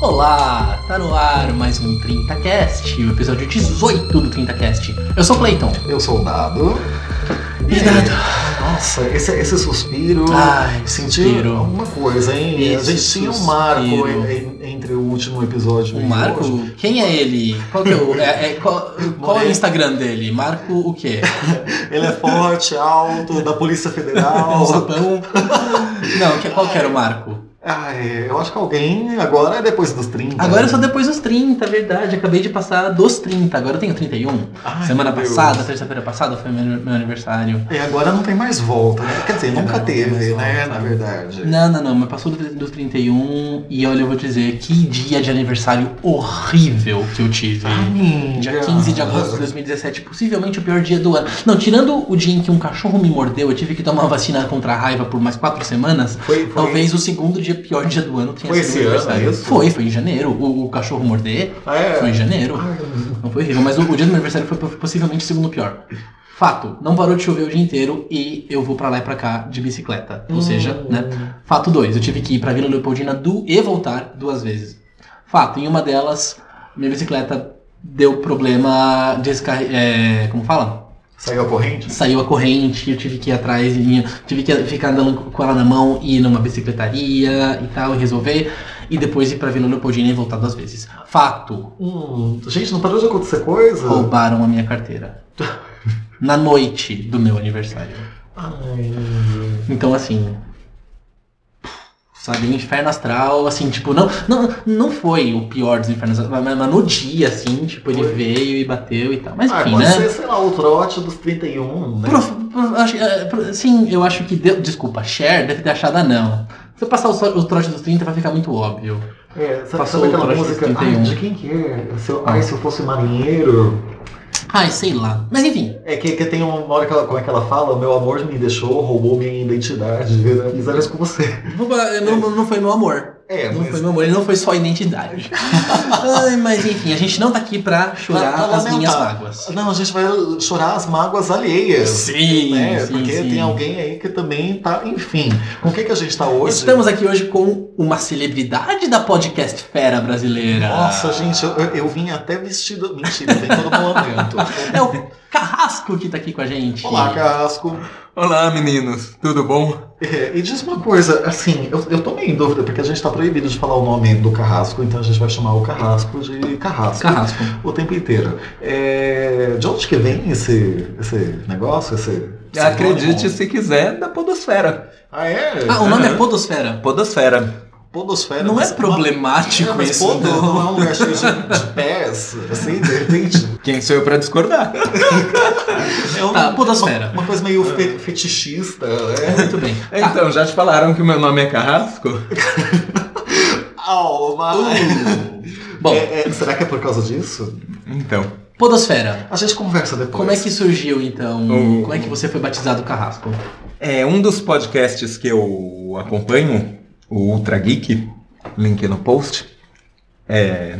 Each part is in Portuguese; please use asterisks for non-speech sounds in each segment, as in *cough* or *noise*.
Olá, tá no ar mais um 30cast, o episódio 18 do 30cast. Eu sou o Clayton. Eu sou o Dado. E Dado? Nossa, esse, esse suspiro. Ai, suspiro. alguma coisa, hein? Esse a gente tinha um marco en- en- entre o último episódio O Marco? hoje. Quem é ele? Qual, é o, *laughs* é- é- qual, qual é o Instagram dele? Marco o quê? *laughs* Ele é forte, alto, da Polícia Federal. *laughs* Não, qual que era o Marco? Ai, eu acho que alguém agora é depois dos 30. Agora eu sou depois dos 30, é verdade. Acabei de passar dos 30, agora eu tenho 31. Ai, Semana passada, terça-feira passada, foi meu, meu aniversário. E agora não tem mais volta, né? Quer dizer, Agora nunca teve, né? volta. Na verdade. Não, não, não, mas passou do- dos 31 e olha, eu vou dizer, que dia de aniversário horrível que eu tive. Amiga. Dia 15 de agosto de 2017, possivelmente o pior dia do ano. Não, tirando o dia em que um cachorro me mordeu, eu tive que tomar uma vacina contra a raiva por mais quatro semanas. Foi, foi, Talvez o segundo dia pior dia do ano tenha Foi sido esse meu ano, aniversário. é isso? Foi, foi em janeiro. O, o cachorro morder Ah, é? foi em janeiro. Ai, Não foi horrível, mas o, o dia do meu aniversário foi possivelmente o segundo pior. Fato, não parou de chover o dia inteiro e eu vou pra lá e pra cá de bicicleta. Ou seja, Hum. né? Fato 2, eu tive que ir pra Vila Leopoldina do e voltar duas vezes. Fato, em uma delas, minha bicicleta deu problema de é, como fala? Saiu a corrente? Saiu a corrente, eu tive que ir atrás, e tive que ficar andando com ela na mão e ir numa bicicletaria e tal, e resolver. E depois ir pra Vila Leopoldina e voltar duas vezes. Fato, Hum, gente, não parou de acontecer coisa? roubaram a minha carteira. *laughs* Na noite do meu aniversário. Ai, Então, assim. Sabe, inferno astral, assim, tipo, não, não, não foi o pior dos infernos astrais, mas, mas no dia, assim, tipo, ele Foi. veio e bateu e tal. Mas ah, enfim, pode né? ser, sei lá, o trote dos 31, né? Prof- prof- acho- é, pro- sim, eu acho que deu. Desculpa, Cher deve ter achado, não. Se eu passar o, o trote dos 30 vai ficar muito óbvio. É, sabe, Passou sabe aquela música? 31. Ai, de quem que é? Se eu, Ah. Ai, se eu fosse marinheiro. Ai, sei lá. Mas enfim. É que, que tem uma hora que ela, como é que ela fala? Meu amor me deixou, roubou minha identidade. né? Isso com você. Não, não foi meu amor. É, Não mas. foi meu amor, ele não foi só identidade. *laughs* Ai, mas enfim, a gente não tá aqui pra chorar Pra- pra as minhas mágoas. Não, a gente vai chorar as mágoas alheias. Sim, né? sim, Porque sim. tem alguém aí que também tá. Enfim. Com o que, que a gente tá hoje? Estamos aqui hoje com uma celebridade da podcast fera brasileira. Nossa, gente, eu, eu- eu vim até vestido. Mentira, tem todo momento. *laughs* É o Carrasco que tá aqui com a gente. Olá, Casco. Olá, meninos, tudo bom? É, e diz uma coisa, assim, eu, eu tô meio em dúvida, porque a gente tá proibido de falar o nome do Carrasco, então a gente vai chamar o Carrasco de Carrasco. Carrasco. O tempo inteiro. É, de onde que vem esse, esse negócio? Esse, esse Acredite nome? se quiser, da Podosfera. Ah, é? Ah, o nome é Aham. Podosfera. Podosfera. Podosfera. Não é problemático É, mas isso, não. não é um lugar cheio de, de pés, assim, de repente. *laughs* Quem sou eu pra discordar? É um- Tá, Podosfera. Uma, uma coisa meio fe- fetichista, né? Muito bem. *laughs* Tá. Então, já te falaram que o meu nome é Carrasco? *laughs* Oh, mas... Uh. Bom, É, é, será que é por causa disso? Então, Podosfera. A gente conversa depois. Como é que surgiu, então? O- Como é que você foi batizado Carrasco? é um dos podcasts que eu acompanho, o Ultra Geek, link no post, é,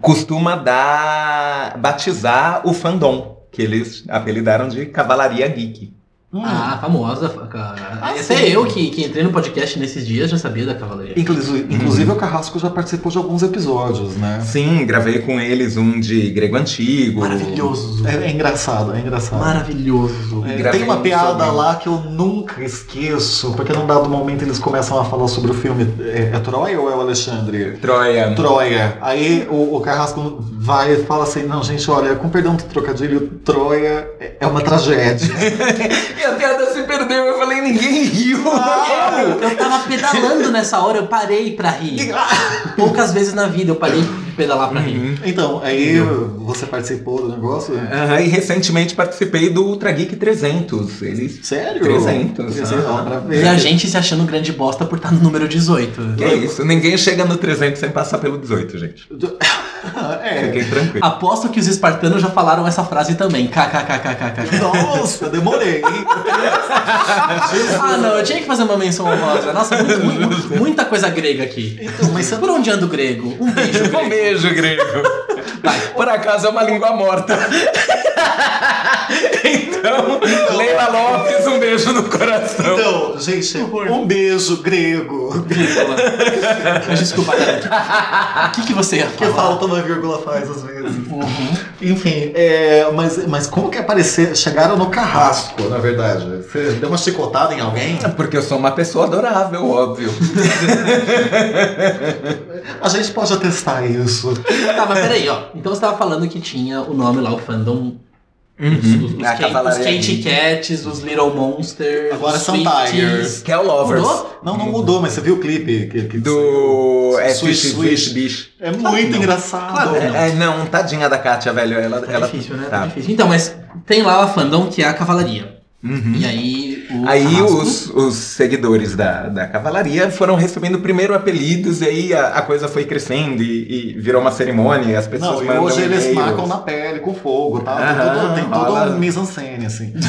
costuma dar, batizar o fandom, que eles apelidaram de Cavalaria Geek. Hum. Ah, famosa, cara. Ah, Esse sim. é eu que, que entrei no podcast nesses dias, já sabia da cavalaria. Inclusive, inclusive o Carrasco já participou de alguns episódios, né? Sim, gravei com eles um de grego antigo. Maravilhoso. É, é engraçado, é engraçado. Maravilhoso. É, tem uma um piada lá que eu nunca esqueço, porque num dado momento eles começam a falar sobre o filme. É, é Troia ou é o Alexandre? Troia. Troia. Aí o, o Carrasco vai e fala assim: Não, gente, olha, com perdão do trocadilho, Troia é- é uma tragédia. *laughs* E a piada se perdeu, eu falei, ninguém riu. Eu, eu tava pedalando nessa hora, eu parei pra rir. *laughs* Poucas vezes na vida eu parei de pedalar pra rir. Uhum. então, aí você participou do negócio? Aham, e recentemente participei do Ultra Geek 300. Eles. Sério? 300, Quer dizer, aham. ó, pra ver. E a gente se achando grande bosta por estar no número 18. Que é isso? Ninguém chega no 300 sem passar pelo 18, gente. *laughs* *laughs* É. Fiquem tranquilos. Aposto que os espartanos já falaram essa frase também. KKKKKK. Nossa, demorei. *laughs* Ah, não, eu tinha que fazer uma menção honrosa. Nossa, muito- muito- muita coisa grega aqui. Então, mas Por onde anda o grego? Um beijo, *laughs* Um grego. beijo, grego. Por acaso é uma língua morta. *laughs* Então, Leila Lopes, um beijo no coração. Então, gente, um beijo grego. Vírgula. Desculpa. O que, que você ia Que falar? falta uma vírgula faz às vezes. Uhum. Enfim, é, mas, mas como que aparecer? Chegaram no carrasco, na verdade. Você deu uma chicotada em alguém? Porque eu sou uma pessoa adorável, óbvio. *laughs* A gente pode atestar isso. Tá, mas peraí, ó. Então você tava falando que tinha o nome lá, o fandom. Os, os, os, Cavalaria os. Cats, os Little Monsters. Agora os são Swifties. Tigers. Que é Lovers. Mudou? Não, não mudou, mas você viu o clipe? Que, que Do. É Swish, Fish, Swish. Fish, Bish. É muito engraçado. Claro, É, é, não, tadinha da Kátia, velho. Ela, Tá ela difícil, né? Tá. Tá difícil. Então, mas tem lá a fandom que é a Cavalaria. Uhum. E aí o Aí os, os seguidores da, da cavalaria foram recebendo primeiro apelidos e aí a, a coisa foi crescendo e, e virou uma cerimônia e as pessoas Não, e hoje eles marcam na pele, com fogo, tá? Tem todo- tem todo rola. um mise-en-scène, assim. *laughs*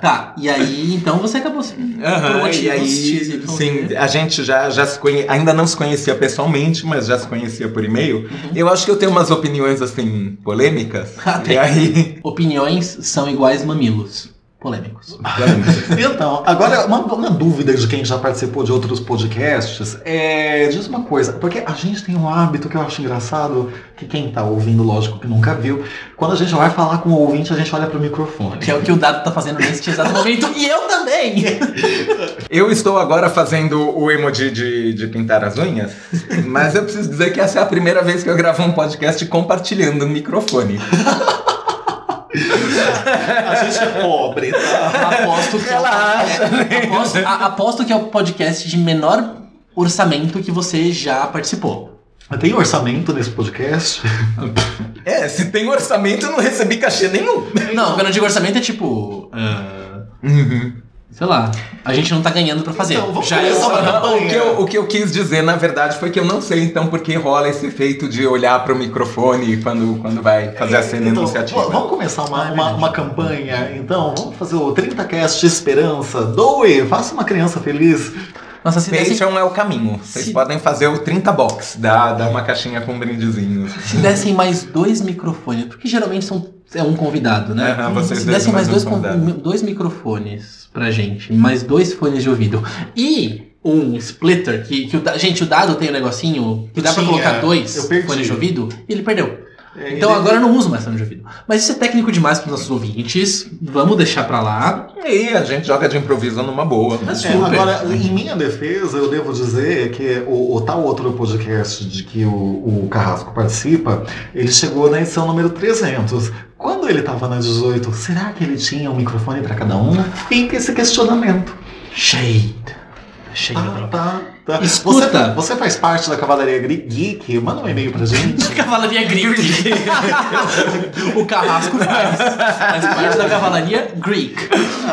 Tá, e aí então você acabou por Aham, motivos e aí, sim, a gente já, já se conhe... ainda não se conhecia pessoalmente, mas já se conhecia por e-mail. Eu acho que eu tenho umas opiniões, assim, polêmicas. Ah, e aí... Opiniões são iguais mamilos. Polêmicos. Então, agora, uma, uma dúvida de quem já participou de outros podcasts é. Diz uma coisa, porque a gente tem um hábito que eu acho engraçado, que quem tá ouvindo, lógico que nunca viu, quando a gente vai falar com o ouvinte, a gente olha pro microfone. Que é o que o Dado tá fazendo neste exato momento. E eu também! Eu estou agora fazendo o emoji de, de pintar as unhas, mas eu preciso dizer que essa é a primeira vez que eu gravo um podcast compartilhando o microfone. A gente é pobre, tá? Aposto que, é o, Relaxa, é, aposto, a- aposto que é o podcast de menor orçamento que você já participou. Tem orçamento nesse podcast? É, se tem orçamento, eu não recebi cachê nenhum. Não, quando eu digo orçamento é tipo. ah, Uhum. Sei lá, a gente não tá ganhando pra fazer. Então, vamos já é o- uma campanha. O que, eu, o que eu quis dizer, na verdade, foi que eu não sei, então, por que rola esse efeito de olhar pro microfone quando, quando vai fazer a cena Então, enunciativa. v- Vamos começar uma, uma, uma campanha, então? Vamos fazer o 30cast de esperança. Doe, faça uma criança feliz. Nossa, se dessem, Patreon é o caminho. Vocês Se- podem fazer o 30 box, dá, dá uma caixinha com brindezinhos. se dessem mais dois microfones, porque geralmente são, é um convidado, né? Aham, vocês se dois dessem mais mais dois, um dois microfones pra gente, mais dois fones de ouvido e um splitter, que, que o, da- gente, o dado tem um negocinho que dá pra Tinha, colocar dois eu perdi. fones de ouvido e ele perdeu. É, Então agora eu não uso mais fone de ouvido. Mas isso é técnico demais para nossos ouvintes. Vamos deixar pra lá. E a gente joga de improviso numa boa. Mas É, agora, em minha defesa, eu devo dizer que o, o tal outro podcast de que o, o Carrasco participa, ele chegou na edição número 300. Quando ele estava na 18, será que ele tinha um microfone para cada um? Fica esse questionamento. Shade. Shade. Tá, tá, tá. Escuta. Você, você faz parte da Cavalaria Geek? Manda um e-mail pra gente. *laughs* Cavalaria Greek. *laughs* o Carrasco faz. Faz parte da Cavalaria Greek.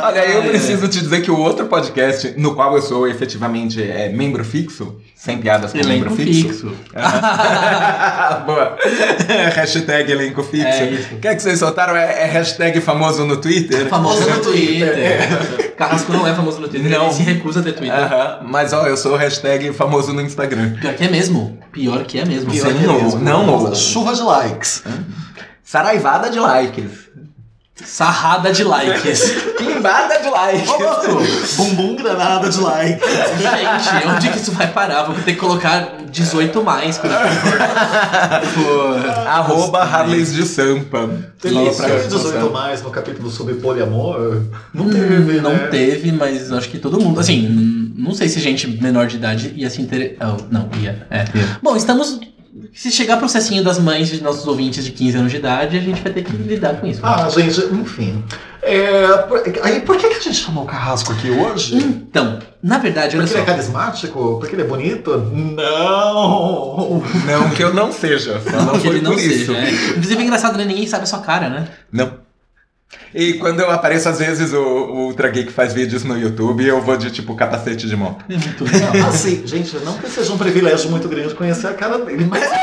Olha, eu É. preciso te dizer que o outro podcast, no qual eu sou efetivamente é, membro fixo, sem piadas com Elenco membro fixo. fixo. *laughs* Boa. hashtag elenco fixo. É isso. O que é que vocês soltaram? É, é hashtag famoso no Twitter? Famoso no Twitter. *laughs* Carrasco não é famoso no Twitter. Não. Ele se recusa a ter Twitter. Aham, Mas ó, eu sou hashtag famoso no Instagram. Pior que é mesmo. Pior que é mesmo. Pior Sim, que é não, mesmo. não, não. Chuva de likes. Saraivada de likes. Sarrada de likes. *laughs* Pimbada de likes. Bumbum granada de like. Gente, onde que isso vai parar? Vou ter que colocar 18 mais quando for. Arroba Harleys de Sampa. Teve teve 18 mais no capítulo sobre poliamor? Não teve, Não né? teve, mas acho que todo mundo. Assim, não sei se gente menor de idade ia se interessar. não, ia. É. Bom, estamos. Se chegar processinho das mães de nossos ouvintes de 15 anos de idade, a gente vai ter que lidar com isso. Ah, gente, enfim. É, por, aí, por que, que a gente chamou o Carrasco aqui hoje? Então, na verdade, olha Porque ele é carismático? Porque ele é bonito? Não! Não que eu não seja, só não que foi ele não por isso. seja. é. Inclusive é engraçado, né? Ninguém sabe a sua cara, né? Não. E quando eu apareço, às vezes o, o Ultra Geek faz vídeos no YouTube eu vou de tipo capacete de moto. Muito legal. Assim, gente, não que seja um privilégio muito grande conhecer a cara dele, mas. *laughs*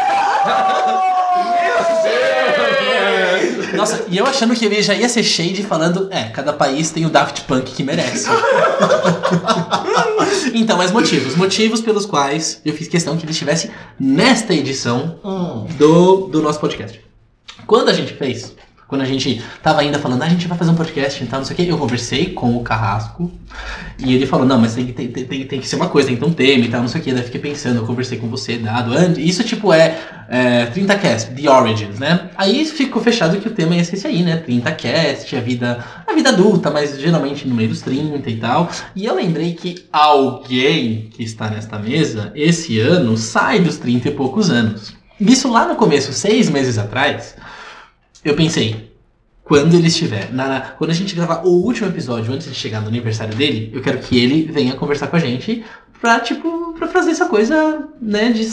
Nossa, e eu achando que ele já ia ser shade falando, é, cada país tem o Daft Punk que merece. *laughs* então, mas motivos. Motivos pelos quais eu fiz questão que ele estivesse nesta edição Hum. do, do nosso podcast. Quando a gente fez, quando a gente tava ainda falando, ah, a gente vai fazer um podcast e tal, não sei o que, eu conversei com o Carrasco e ele falou, não, mas tem, tem, tem, tem, que ser uma coisa, tem que ter um tema e tal, não sei o que. Daí fiquei pensando, eu conversei com você, dado, and- isso tipo é, é 30cast, The Origins, né? Aí ficou fechado que o tema ia ser esse aí, né? 30cast, a vida, a vida adulta, mas geralmente no meio dos 30 e tal. E eu lembrei que alguém que está nesta mesa, esse ano, sai dos 30 e poucos anos. Isso lá no começo, seis meses atrás, eu pensei, quando ele estiver, na, na- quando a gente gravar o último episódio antes de chegar no aniversário dele, eu quero que ele venha conversar com a gente pra, tipo, pra fazer essa coisa, né, de,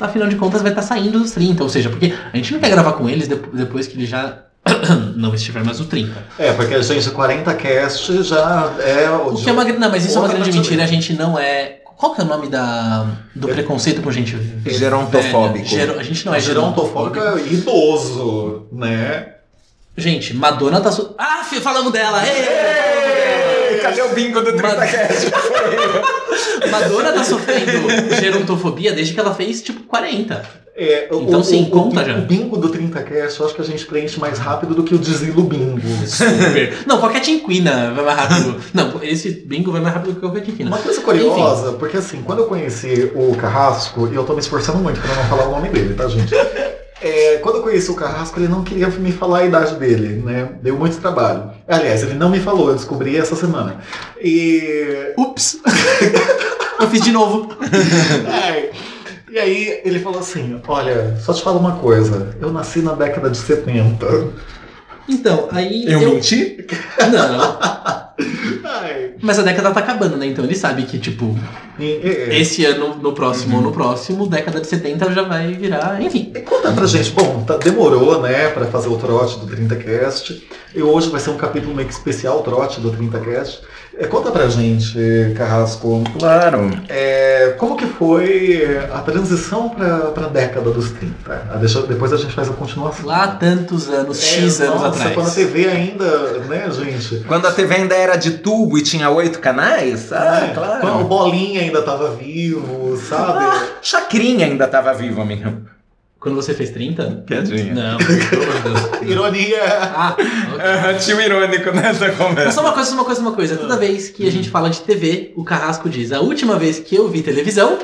afinal de contas vai estar saindo dos 30, ou seja, porque a gente não quer gravar com eles depo- depois que ele já *coughs* não estiver mais no 30. É, porque a gente, 40 cast já é o. O que é uma, não, mas isso é uma grande mentira, a gente não é... Qual que é o nome da, do preconceito com gente velha? Gerontofóbico. Gero- a gente não é Gerontofóbico é idoso, né? Gente, Madonna tá. Su... Ah, falamos dela! Ê! Cadê o bingo do 30cast? *laughs* Madonna tá sofrendo gerontofobia desde que ela fez, tipo, 40. É, Então, o, sim, o, conta o, já. O bingo do 30 cast, eu acho que a gente preenche mais rápido do que o desilo bingo. Super. Não, qualquer tinquina vai mais rápido. Não, esse bingo vai mais rápido que qualquer tinquina. Uma coisa curiosa, porque assim, quando eu conheci o Carrasco, e eu tô me esforçando muito pra não falar o nome dele, tá, gente? É, quando eu conheci o Carrasco, ele não queria me falar a idade dele, né? Deu muito trabalho. Aliás, ele não me falou, eu descobri essa semana. E. Ups! *laughs* Eu fiz de novo. Ai, *laughs* e aí ele falou assim: Olha, só te falo uma coisa, eu nasci na década de 70. Então, aí. Eu menti? Não. Mas a década tá acabando, né? Então ele sabe que, tipo, e, e, esse ano, no próximo ou no próximo, década de 70 já vai virar. Enfim. E conta pra gente, bom, tá- demorou, né, pra fazer o trote do 30cast. E hoje vai ser um capítulo meio que especial, trote do 30cast. É, conta pra gente, Carrasco, Claro. é, como que foi a transição pra, pra década dos 30? Ah, deixa- depois a gente faz a continuação. Lá tantos anos, É, X anos nossa, atrás. quando a TV ainda, né, gente? Quando a TV ainda era de tubo e tinha oito canais? Ah, É, Quando o claro. Bolinha ainda tava vivo, sabe? Chacrinha ainda tava vivo, amigo. Quando você fez 30? Piadinha. Não, *laughs* pelo Deus. Ironia. Ah, ok. Tinha um irônico nessa Mas conversa. só uma coisa, só uma coisa, uma coisa. Toda vez que a gente fala de TV, o Carrasco diz: a última vez que eu vi televisão.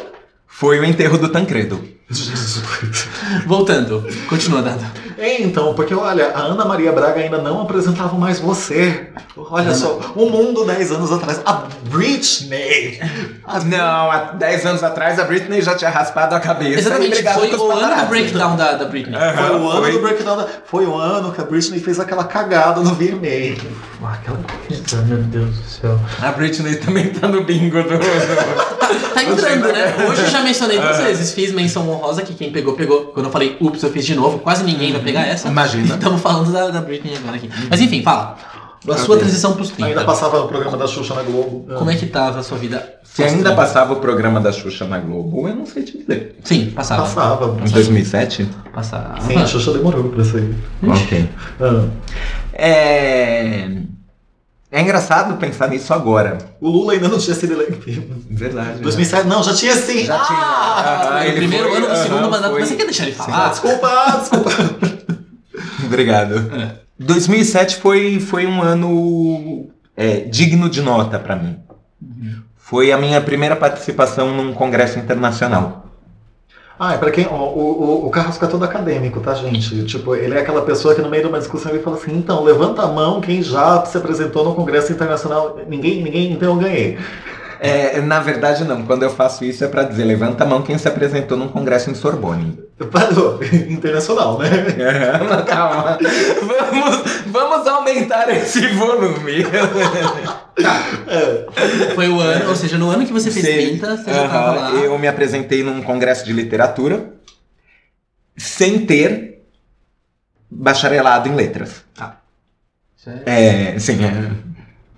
Foi o enterro do Tancredo. Jesus. *laughs* Voltando, continua, Dado. É, então, porque olha, a Ana Maria Braga ainda não apresentava mais você. Olha Ana- só, o mundo 10 anos atrás. A Britney. A Não, há 10 anos atrás a Britney já tinha raspado a cabeça. Exatamente, foi o ano do breakdown da, da Britney. É. Foi o ano Foi. do breakdown. da- Foi o ano que a Britney fez aquela cagada no VMA. Aquela coisa. Meu Deus do céu. A Britney também tá no bingo do. do- Tá entrando, né? Hoje eu já mencionei duas vezes. Fiz menção honrosa que quem pegou, pegou. Quando eu falei, ups, eu fiz de novo. Quase ninguém vai pegar essa. Imagina. Estamos falando da, da Britney agora aqui. Mas enfim, fala. A sua transição pros 30. Ainda passava no programa da Xuxa na Globo. Como é que tava a sua vida? Se ainda passava o programa da Xuxa na Globo, eu não sei te dizer. Sim, passava. Passava. Em 2007? Passava. Sim, a Xuxa demorou pra sair. Ok. Ah. É. É engraçado pensar nisso agora. O Lula ainda não tinha sido eleito. Verdade. 2007, não, já tinha sim. Já tinha. Ah! Aham, no ele primeiro foi- ano do segundo mandato. foi- Mas você quer deixar ele Ah, falar? desculpa, desculpa. *laughs* Obrigado. É. 2007 foi, foi um ano é, digno de nota pra mim. Foi a minha primeira participação num congresso internacional. Ah, é pra quem. ó, o, o, o Carrasco é todo acadêmico, tá, gente? Tipo, ele é aquela pessoa que no meio de uma discussão ele fala assim: então, levanta a mão quem já se apresentou no Congresso Internacional. Ninguém, ninguém, então eu ganhei. É, na verdade, não. Quando eu faço isso é pra dizer levanta a mão quem se apresentou num congresso em Sorbonne. Parou. Internacional, né? Mas *laughs* Calma. Vamos, vamos aumentar esse volume. É. Foi o ano, ou seja, no ano que você fez Sei. 30, você já tava lá. Eu me apresentei num congresso de literatura sem ter bacharelado em letras. É- É, sim, é.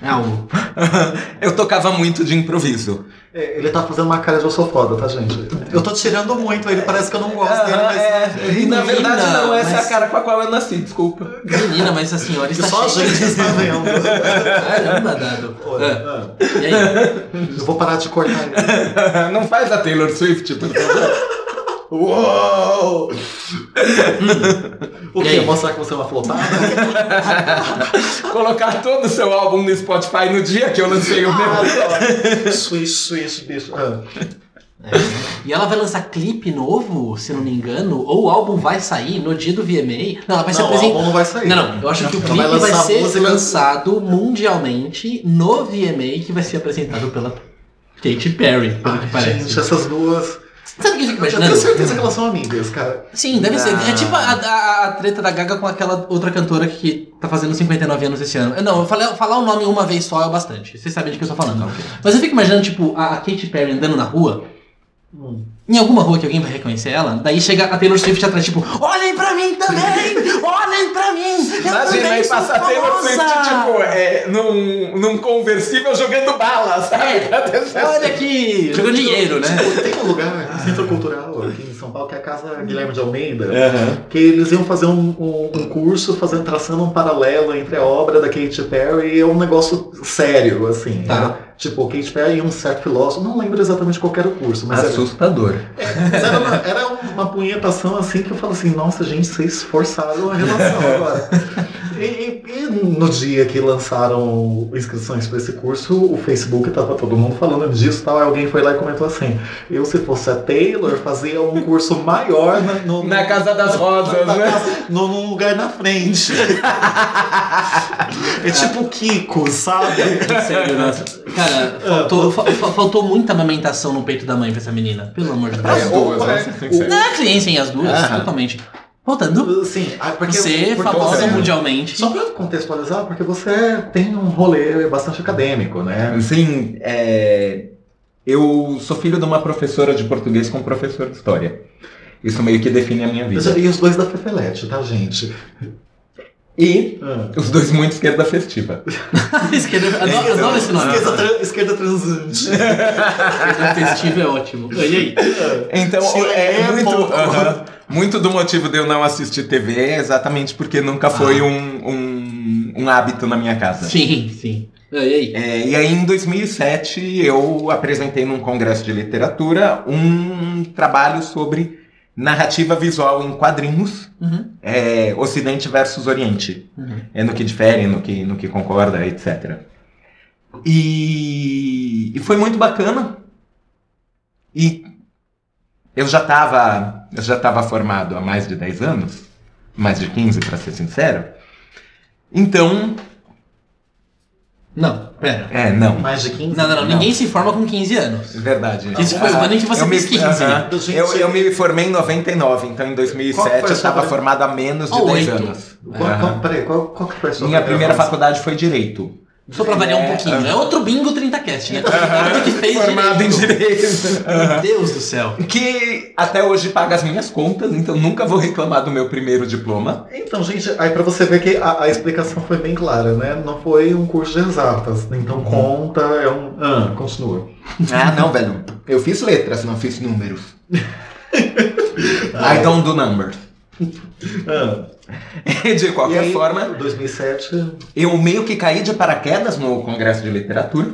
É algo. *laughs* eu tocava muito de improviso. É, ele tá fazendo uma cara de eu sou foda, tá, gente? Eu tô tirando muito, ele parece que eu não gosto dele, Aham, mas. é, e na verdade não, essa é mas- a cara com a qual eu nasci, desculpa. Menina, mas a senhora está Só a gente está vendo. *laughs* Caramba, Dado. Olha, Ah, ah, e aí? eu vou parar de cortar ele. *laughs* não faz a Taylor Swift, por favor. Uou! *laughs* O quê? Mostrar que você é uma flopada? *laughs* Colocar todo o seu álbum no Spotify no dia que eu lancei o meu. Ah, swish, swish, bicho. Ah. E ela vai lançar clipe novo, se não me engano, ou o álbum vai sair no dia do VMA. Não, ela vai ser Não, o álbum não vai sair. Não, não, eu acho que o clipe vai vai, ser música- lançado mundialmente no VMA, que vai ser apresentado pela Katy Perry, pelo que Ai, parece. gente, essas duas. Sabe o que eu fico Eu tenho imaginando? certeza que elas são amigas, cara. Sim, deve ser. Não. É tipo a, a- a treta da Gaga com aquela outra cantora que tá fazendo 59 anos esse ano. Não, eu falei, falar o nome uma vez só é o bastante. Vocês sabem de que eu tô falando. Mas eu fico imaginando, tipo, a, a Katy Perry andando na rua. Hum. Em alguma rua que alguém vai reconhecer ela, daí chega a Taylor Swift atrás, tipo, olhem pra mim também! Olhem pra mim! Eu Imagina aí sou passar Taylor Swift, famosa!" tipo, é, num, num conversível jogando bala, sabe? *laughs* Olha aqui! Jogando dinheiro, né? Tipo, tem um lugar, um centro cultural aqui em São Paulo, que é a Casa Guilherme de Almeida, Aham. que eles iam fazer um, um- um curso fazendo, traçando um paralelo entre a obra da Katy Perry e um negócio sério, assim. Tá. Era, tipo, Katy Perry e um certo filósofo, não lembro exatamente qual era o curso, mas era, Assustador. mas era, uma, era uma punhetação assim que eu falo assim, nossa gente, vocês forçaram a relação *laughs* agora. E, e- e no dia que lançaram inscrições para esse curso, o Facebook tava todo mundo falando disso tal, aí alguém foi lá e comentou assim, eu se fosse a Taylor, fazia um curso maior na, no, Na Casa das Rosas, na né? casa- num lugar na frente. *laughs* é tipo Kiko, sabe? Sério, nossa. Cara, faltou, fa- fa- faltou muita amamentação no peito da mãe pra essa menina. Pelo amor de Deus. As duas, né? sim, sim, as duas, Ah. totalmente. Voltando. Sim, ah, porque Você, porque famosa você- mundialmente. Só pra contextualizar, porque você tem um rolê bastante acadêmico, né? Sim, é, eu sou filho de uma professora de português com um professor de história. Isso meio que define a minha vida. E os dois da Fefelete, tá, gente? E Ah. os dois muito esquerda festiva. *laughs* Esquerda, *laughs* adoro, adoro esse nome. Esquerda, tra- esquerda transante. *laughs* Esquerda festiva é ótimo. E aí? Então, Chile é é muito, bom. aham, muito do motivo de eu não assistir TV é exatamente porque nunca foi Ah. um, um, um hábito na minha casa. Sim, sim. E aí? É, e aí, em 2007, eu apresentei num congresso de literatura um trabalho sobre narrativa visual em quadrinhos, Uhum, é, Ocidente versus Oriente. uhum. É no que difere, no que, no que concorda, etc. E, e foi muito bacana. E eu já estava eu já estava formado há mais de 10 anos, mais de 15 para ser sincero. Então, Não, pera. é, não. Mais de 15? Não, não, não. Ninguém se forma com 15 anos. É verdade. Isso foi o ano em que você eu me, fez 15. aham. Gente, eu, eu me formei em 99, então em Qual 2007 foi a eu estava formado há menos de Ah, 10 oito. anos. Qual, qual, peraí, qual, qual que foi a sua Minha primeira faculdade foi Direito. Só pra variar um É, pouquinho. aham. É outro bingo 30cast, né? Todo que fez Formado em Direito. Meu Deus do céu. que até hoje paga as minhas contas, então nunca vou reclamar do meu primeiro diploma. Então, gente, aí pra você ver que a, a explicação foi bem clara, né? Não foi um curso de exatas. Então conta, é um. Ah, continua. Ah, não, velho. Eu fiz letras, não fiz números. *laughs* I don't do numbers. Ah, *laughs* De qualquer aí, forma, 2007. eu meio que caí de paraquedas no Congresso de Literatura.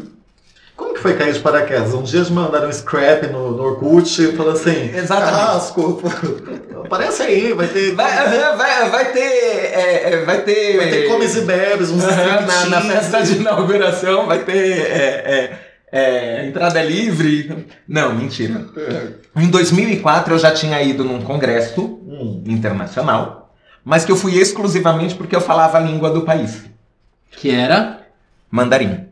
Como que foi cair de paraquedas? Um dia eles mandaram um scrap no, no Orkut e falaram assim: Exatamente. Carrasco, aparece aí, vai ter. Vai, *laughs* vai, vai ter. é, é, vai ter. Vai ter comes e bebes, uns na, na festa de inauguração vai ter é, é, é, entrada livre. Não, mentira. Em 2004 eu já tinha ido num congresso Hum. internacional, mas que eu fui exclusivamente porque eu falava a língua do país, Que era. mandarim.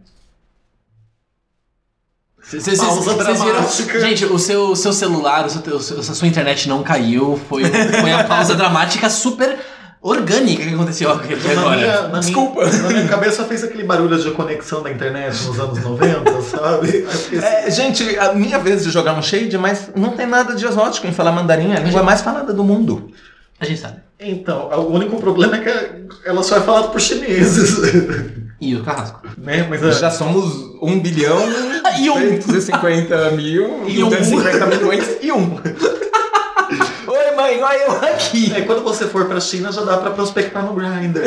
Cês- cês- Pausa cês viram-. Gente, o seu, seu celular, o seu, o seu- a sua internet não caiu. Foi, foi a pausa *laughs* dramática super orgânica que aconteceu aqui Na agora. minha, na Desculpa. Minha, na minha cabeça fez aquele barulho de conexão da internet nos anos 90, *laughs* sabe? Assim, É, gente, a minha vez de jogar um shade, mas não tem nada de exótico em falar mandarim, é a língua mais falada do mundo. A gente sabe. Então, o único problema é que ela só é falada por chineses. *laughs* E o Carrasco. Né? Mas é, Já somos 1 bilhão, *laughs* E um. 250 mil, E um. 250 milhões e um. *laughs* Oi, mãe, olha eu aqui. é, quando você for pra China, já dá pra prospectar no Grindr.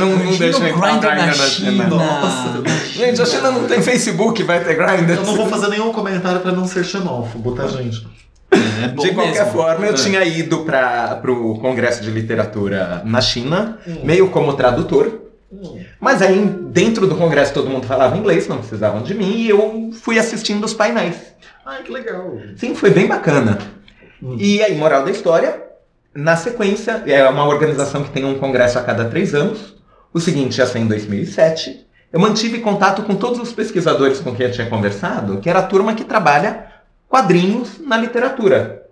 não não deixa o eu entrar Grindr Grindr na China. Nossa. Na Gente, a China não tem Facebook, vai ter Grindr. Eu não vou fazer nenhum comentário pra não ser xenófobo, tá, gente? É De qualquer mesmo. forma, eu É. tinha ido para o Congresso de Literatura na China, Hum. meio como tradutor. Hum. Mas aí, dentro do Congresso, todo mundo falava inglês, não precisavam de mim, e eu fui assistindo os painéis. Ai, que legal. Sim, foi bem bacana. Hum. E aí, moral da história, na sequência, é uma organização que tem um congresso a cada três anos. O seguinte ia ser em 2007. Eu mantive contato com todos os pesquisadores com quem eu tinha conversado, que era a turma que trabalha quadrinhos na literatura.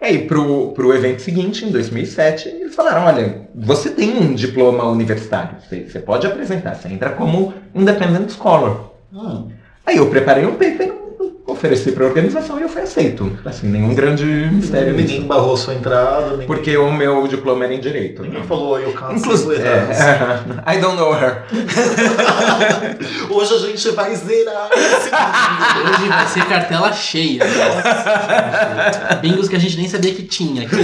E aí, pro, pro evento seguinte, em 2007, eles falaram, olha, você tem um diploma universitário, você, você pode apresentar, você entra como Independent Scholar. Hum. Aí eu preparei um paper, ofereci para a organização e eu fui aceito. Assim, nenhum grande mistério Ninguém nisso. barrou sua entrada, ninguém, Porque o meu diploma era em direito. ninguém falou eu canto Inclusive, é, *laughs* I don't know her. *laughs* Hoje a gente vai zerar. Hoje vai ser cartela cheia. Nossa, Bingos que a gente nem sabia que tinha aqui.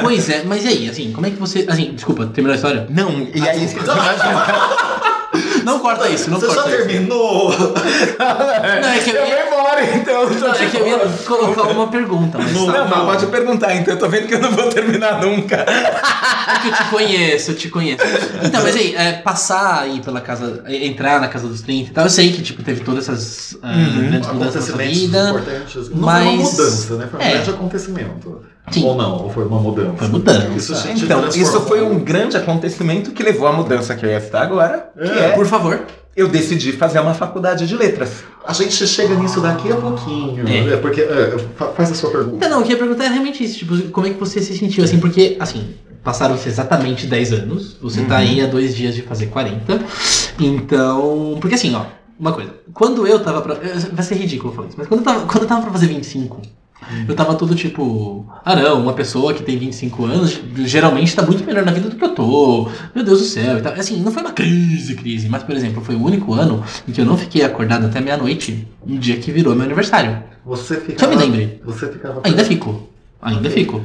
Pois é, mas e aí, assim, como é que você. Assim, desculpa, terminou a história? Não, e aí. *laughs* Não corta isso, não Você corta isso. terminou? *laughs* Não, é que eu eu ia, vou embora, então. eu não, é que eu ia colocar uma pergunta, mas Não, tá, Não, mas pode perguntar, então eu tô vendo que eu não vou terminar nunca. é que eu te conheço, eu te conheço. Então, mas aí, é, passar aí pela casa, é, entrar na casa dos 30 e tal, eu sei que tipo, teve todas essas ah, Uhum. grandes mudanças na vida. importantes. Não mas- foi uma mudança, né? Foi um É. grande acontecimento. Sim. Ou não, ou foi uma mudança. Foi mudança. Isso te Então, isso foi um grande acontecimento que levou à mudança que eu ia citar agora, que É. é, Por favor. eu decidi fazer uma faculdade de letras. A gente chega nisso daqui a pouquinho. É. É. Porque. é, fa- faz a sua pergunta. Então, não, eu queria perguntar é realmente isso, tipo, como é que você se sentiu assim, porque, assim, passaram-se exatamente 10 anos, você tá aí há dois dias de fazer 40, então, porque assim, ó, uma coisa, quando eu tava pra, vai ser ridículo falar isso, mas quando eu tava, quando eu tava pra fazer 25, eu tava todo tipo, ah não, uma pessoa que tem 25 anos geralmente tá muito melhor na vida do que eu tô, meu Deus do céu, e tal. assim, não foi uma crise, crise, mas por exemplo, foi o único ano em que eu não fiquei acordado até meia-noite, no dia que virou meu aniversário. Você ficava. Que eu me lembre. Você ficava. Ainda fico. Ainda fico.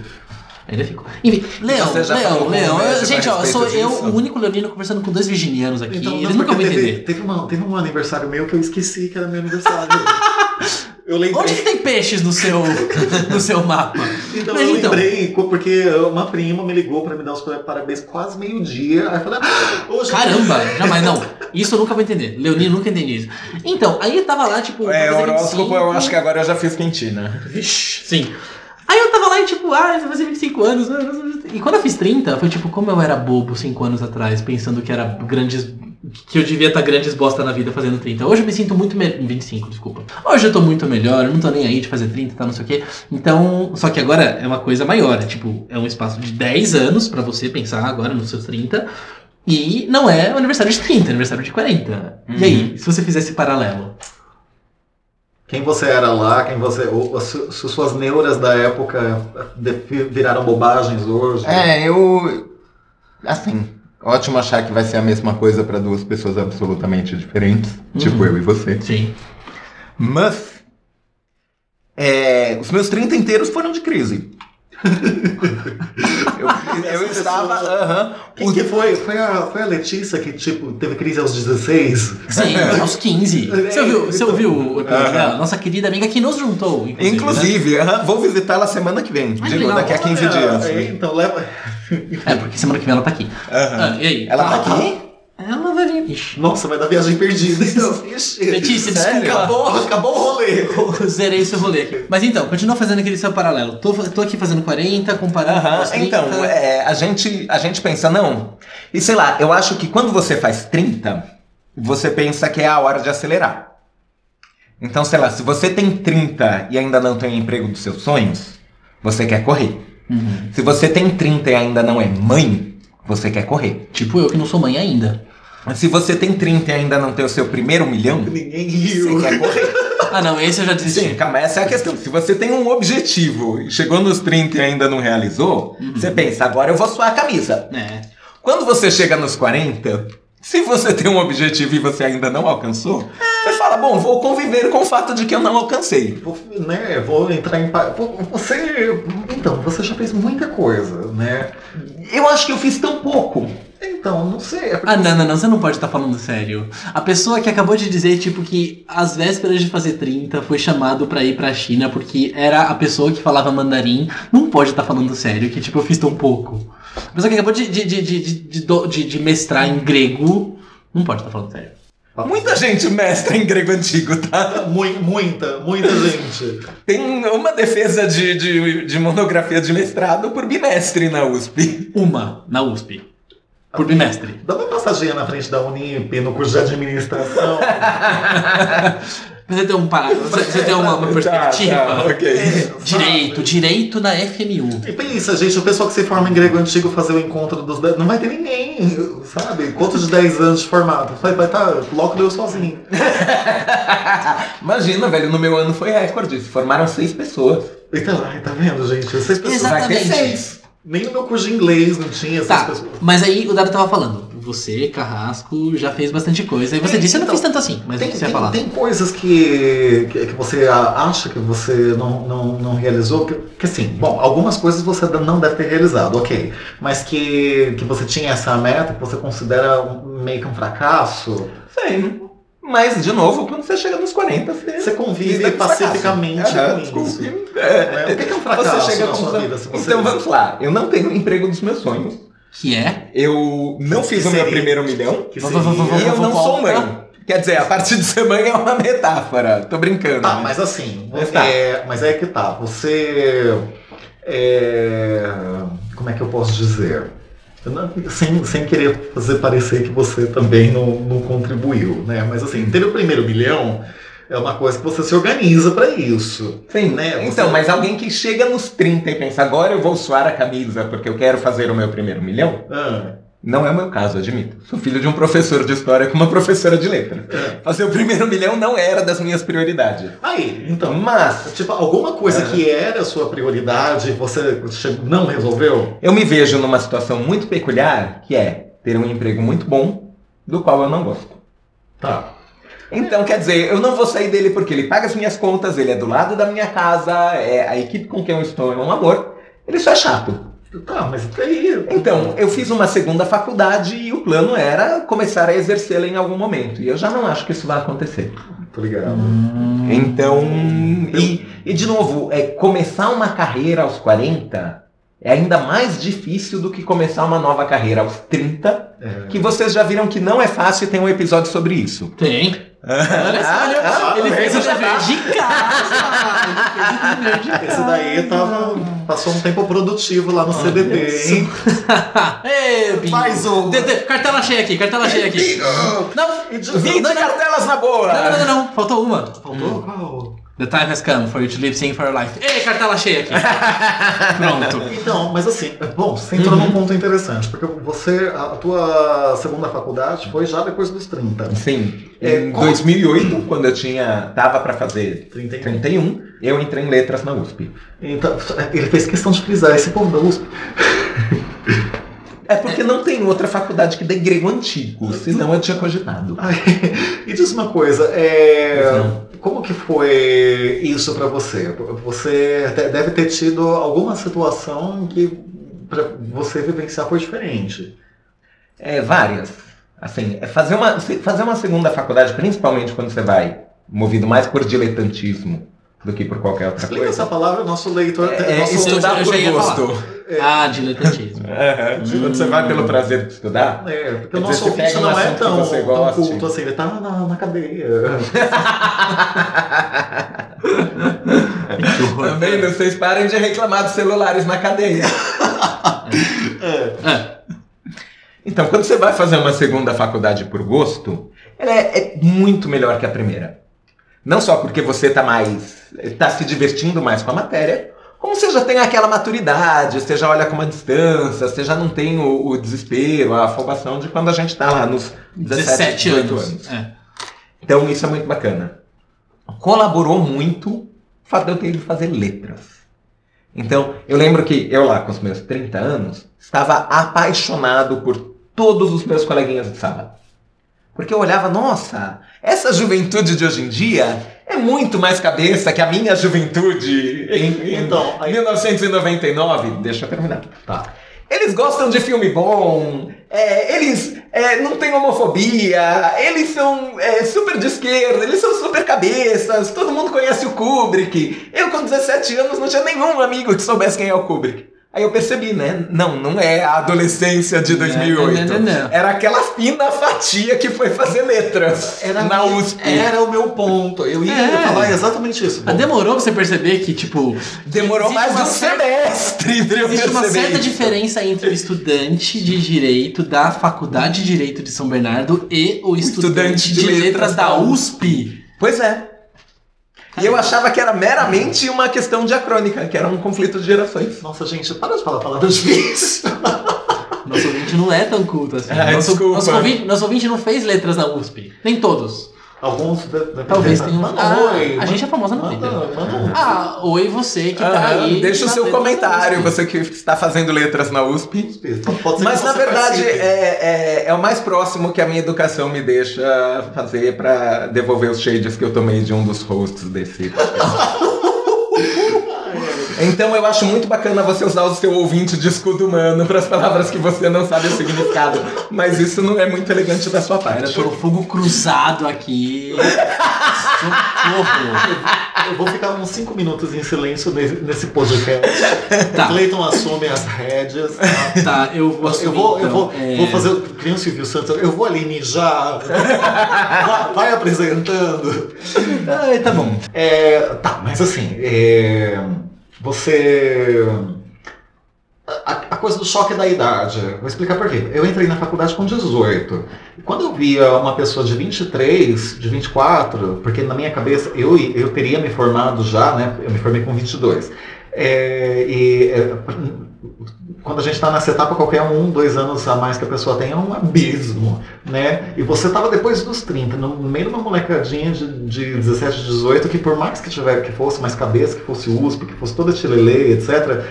Ainda fico. Enfim, Leão, Leão, Leão. Gente, ó, sou respeito eu, disso? o único leonino conversando com dois virginianos aqui. Então, Eles não, nunca vão porque teve, entender. teve, uma, teve um aniversário meu que eu esqueci que era meu aniversário. *laughs* eu lembrei. Onde que tem peixes no seu, no seu mapa? Então Mas eu então. lembrei, porque uma prima me ligou pra me dar os parabéns quase meio-dia. Aí eu falei, ah, hoje. Caramba, jamais não. Isso eu nunca vou entender. Leonino nunca entendi isso. Então, aí eu tava lá, tipo. É, horóscopo 25. eu acho que agora eu já fiz quentina. Vixe, sim. Aí eu tava lá e tipo, ah, eu vou fazer 25 anos. E quando eu fiz 30, foi tipo, como eu era bobo 5 anos atrás, pensando que era grandes. Que eu devia estar grandes bosta na vida fazendo 30. Hoje eu me sinto muito melhor. 25, desculpa. Hoje eu tô muito melhor, eu não tô nem aí de fazer 30, tá, não sei o quê. Então. Só que agora é uma coisa maior. É tipo, é um espaço de 10 anos pra você pensar agora nos seus 30. E não é aniversário de 30, é aniversário de 40. E aí, se você fizer esse paralelo? Quem você era lá, quem você. ou- se, se suas neuras da época de- viraram bobagens hoje. É, eu. Assim, ótimo achar que vai ser a mesma coisa para duas pessoas absolutamente diferentes, tipo eu e você. Sim. Mas. é, os meus 30 inteiros foram de crise. Eu, eu estava. pessoa- aham, Quem que foi? Foi a, foi a Letícia que, tipo, teve crise aos 16? Sim, *laughs* aos 15. Você ouviu, você ouviu o episódio Aham. dela? Nossa querida amiga que nos juntou, inclusive. né? Inclusive, aham, vou visitá-la semana que vem. Ai, Digo, legal. daqui a 15 Olha, dias. é, então leva. É, porque semana que vem ela tá aqui. Ah, e aí? Ela tá aqui? Ixi. Nossa, vai dar viagem perdida. Então, *laughs* ixi. Letícia, desculpa. Acabou, acabou o rolê. Eu Zerei seu rolê. Mas então, continua fazendo aquele seu paralelo. Tô, tô aqui fazendo 40, comparando com Aham, os 30. Então, é, a, gente, a gente pensa, não. E sei lá, eu acho que quando você faz 30, você pensa que é a hora de acelerar. Então, sei lá, se você tem 30 e ainda não tem o emprego dos seus sonhos, você quer correr. Uhum. Se você tem 30 e ainda não é mãe, você quer correr. Tipo eu que não sou mãe ainda. Se você tem 30 e ainda não tem o seu primeiro milhão, Ninguém você riu. quer correr. *laughs* Ah não, esse eu já desisti. Sim, calma, essa é a questão. Se você tem um objetivo e chegou nos 30 e ainda não realizou, você pensa, agora eu vou suar a camisa. É. Quando você chega nos 40, Se você tem um objetivo e você ainda não alcançou, você fala, bom, vou conviver com o fato de que eu não alcancei. Vou, né, vou entrar em. Você. Então, você já fez muita coisa, né? Eu acho que eu fiz tão pouco. Então, não sei. é Ah, não, não, não, você não pode estar falando sério. A pessoa que acabou de dizer, tipo, que às vésperas de fazer 30 foi chamado pra ir pra China porque era a pessoa que falava mandarim, não pode estar falando sério, que tipo, eu fiz tão pouco. A pessoa que acabou de, de, de, de, de, do- de- de mestrar em grego, não pode estar falando sério. Muita gente mestra em grego antigo, tá? *laughs* Mui- Muita, muita gente. Tem uma defesa de, de, de monografia de mestrado por bimestre na USP. Uma na USP. Por bimestre. Dá uma passadinha na frente da Unip no curso de administração. *laughs* Você tem, um, para- você, tem uma, uma perspectiva. Tá, tá, ok. Direito, direito na FMU. E pensa, gente, o pessoal que se forma em grego antigo fazer o encontro dos 10. Não vai ter ninguém, sabe? Encontro de 10 anos de formato. Vai estar tá, logo eu sozinho. *laughs* Imagina, velho, no meu ano foi recorde. Se formaram seis pessoas. Então, ai, tá vendo, gente? Seis pessoas. Exato. Vai ter Exatamente. seis. Nem no meu curso de inglês não tinha essas Tá, pessoas. mas aí o Dado tava falando. Você, Carrasco, já fez bastante coisa. E você Tem, disse, eu não então, fiz tanto assim. Mas o Tem, que você ia tem- falar? tem coisas que, que, que você acha que você não, não, não realizou, que, que assim, bom, algumas coisas você não deve ter realizado, ok. Mas que, que você tinha essa meta, que você considera um- meio que um fracasso, Sei. Mas, de novo, quando você chega nos 40, você. você convive fracasso. pacificamente com isso. É, né? O que é um fracasso Você chega na sua vida? Se você... Então vamos lá. Eu não tenho o emprego dos meus sonhos. Que é? Eu não fiz Que o meu primeiro milhão. E eu não sou mãe. Quer dizer, a parte de ser mãe é uma metáfora. Tô brincando. Tá, né? mas assim, Mas tá. é, mas é que tá. Você. é, como é que eu posso dizer? Eu não- sem, sem querer fazer parecer que você também não, não contribuiu, né? Mas assim, ter o primeiro milhão é uma coisa que você se organiza pra isso. Sim, né? Então, Você- mas alguém que chega nos 30 e pensa, agora eu vou suar a camisa porque eu quero fazer o meu primeiro milhão, Ah, não é o meu caso, admito. Sou filho de um professor de história com uma professora de letras. é. Fazer o primeiro milhão não era das minhas prioridades. Aí, então. Mas Tipo, alguma coisa É. que era a sua prioridade você não resolveu? eu me vejo numa situação muito peculiar, que é ter um emprego muito bom, do qual eu não gosto. Tá. Então, quer dizer, eu não vou sair dele porque ele paga as minhas contas, ele é do lado da minha casa, é, a equipe com quem eu estou é um amor. Ele só é chato. Tá, mas daí. Então, eu fiz uma segunda faculdade e o plano era começar a exercê-la em algum momento. E eu já não acho que isso vai acontecer. Tô ligado. Então, e, e de novo, é, começar uma carreira aos 40 é ainda mais difícil do que começar uma nova carreira aos 30, É. que vocês já viram que não é fácil e tem um episódio sobre isso. Tem. Olha só, olha, Ah, ele ah, fez o dever tá. de casa. Ele fez o dever de casa. Esse daí tava, passou um tempo produtivo lá no CBT, hein? *laughs* Ei. Mais um. De- de- cartela cheia aqui, cartela cheia aqui. Não, E de- 20 não, não, cartelas na boa! não, não, não, não, faltou uma. Faltou qual? The time has come for you to live sing for your life. Ei, cartela cheia aqui. *laughs* Pronto. Então, mas assim, bom, você entrou Uhum. num ponto interessante, porque você, a tua segunda faculdade foi já depois dos 30. Sim, É, em como- 2008, quando eu tinha tava para fazer 31. 31, eu entrei em letras na USP. Então, ele fez questão de frisar esse povo da USP. *laughs* É porque não tem outra faculdade que dê grego antigo, senão eu tinha cogitado. *laughs* E diz uma coisa, é, como que foi isso pra você? Você deve ter tido alguma situação que pra você vivenciar foi diferente. É, várias. Assim, é fazer uma, fazer uma segunda faculdade, principalmente quando você vai movido mais por diletantismo do que por qualquer outra Explica coisa. essa palavra, nosso leitor... É, nosso, estudar eu por já gosto. Ah, diletantismo. Aham. Quando você vai pelo prazer de estudar, É, porque o nosso ouvinte um não é tão, você tão culto assim, ele tá na, na cadeia. *laughs* Vendo? Vocês parem de reclamar dos celulares na cadeia. É. É. Então, quando você vai fazer uma segunda faculdade por gosto, ela é, é muito melhor que a primeira. Não só porque você está mais. está se divertindo mais com a matéria, como você já tem aquela maturidade, você já olha com uma distância, você já não tem o, o desespero, a afobação de quando a gente está lá nos 17, 17 18 anos. É. Então isso é muito bacana. Colaborou muito o fato de eu ter ido fazer letras. Então, eu lembro que eu lá com os meus 30 anos, estava apaixonado por todos os meus coleguinhas de sala. Porque eu olhava, nossa, essa juventude de hoje em dia muito mais cabeça que a minha juventude em, *laughs* Então, aí- 1999. Deixa eu terminar. Tá. Eles gostam de filme bom, é, eles é, não têm homofobia, eles são é, super de esquerda, eles são super cabeças, todo mundo conhece o Kubrick. Eu, com 17 anos, não tinha nenhum amigo que soubesse quem é o Kubrick. Aí eu percebi, né? Não, não é a adolescência de 2008. Não, não, não, não. Era aquela fina fatia que foi fazer letras Era, na USP. era o meu ponto. Eu ia É. falar exatamente isso. Ah, demorou pra você perceber que, tipo. Demorou mais de um certa- semestre pra eu Existe uma certa isso. diferença entre o estudante de direito da Faculdade de Direito de São Bernardo e o estudante, de, letras da USP. Pois é. E eu achava que era meramente uma questão diacrônica, que era um conflito de gerações. Nossa, gente, para de falar palavras difíceis. Nosso ouvinte não é tão culto assim. Ah, nosso, desculpa. nosso, ouvinte, nosso ouvinte não fez letras na USP. Nem todos. Alguns Talvez *laughs* tenham. Manda Ah, um oi. a gente é famosa no Twitter. manda um. Ah, oi você que tá aí. deixa o seu comentário, você que está fazendo letras na USP. Pode ser Mas na verdade é, é, é o mais próximo que a minha educação me deixa fazer pra devolver os shades que eu tomei de um dos hosts desse podcast. *laughs* Então eu acho muito bacana você usar o seu ouvinte de escudo humano para as palavras que você não sabe o significado. Mas isso não é muito elegante da sua parte. pelo fogo cruzado aqui. Socorro. Eu vou ficar uns 5 minutos em silêncio nesse, nesse podcast. Tá. Cleiton assume as rédeas. tá? Tá, eu vou Eu assumir, vou, eu então. vou, É, vou fazer nem o Silvio Santos. Eu vou ali mijar. vai, vai apresentando. Ai, tá bom. É, tá, mas assim, é, você. A, a coisa do choque da idade. Vou explicar por quê. Eu entrei na faculdade com 18. E quando eu via uma pessoa de 23, de 24, porque na minha cabeça eu, eu teria me formado já, né? Eu me formei com 22. É, e é, quando a gente está nessa etapa, qualquer um, dois anos a mais que a pessoa tem é um abismo, né? E você estava depois dos 30, no meio de uma molecadinha de, de 17, 18, que por mais que tiver, que fosse mais cabeça, que fosse USP, que fosse toda chilelê, etc.,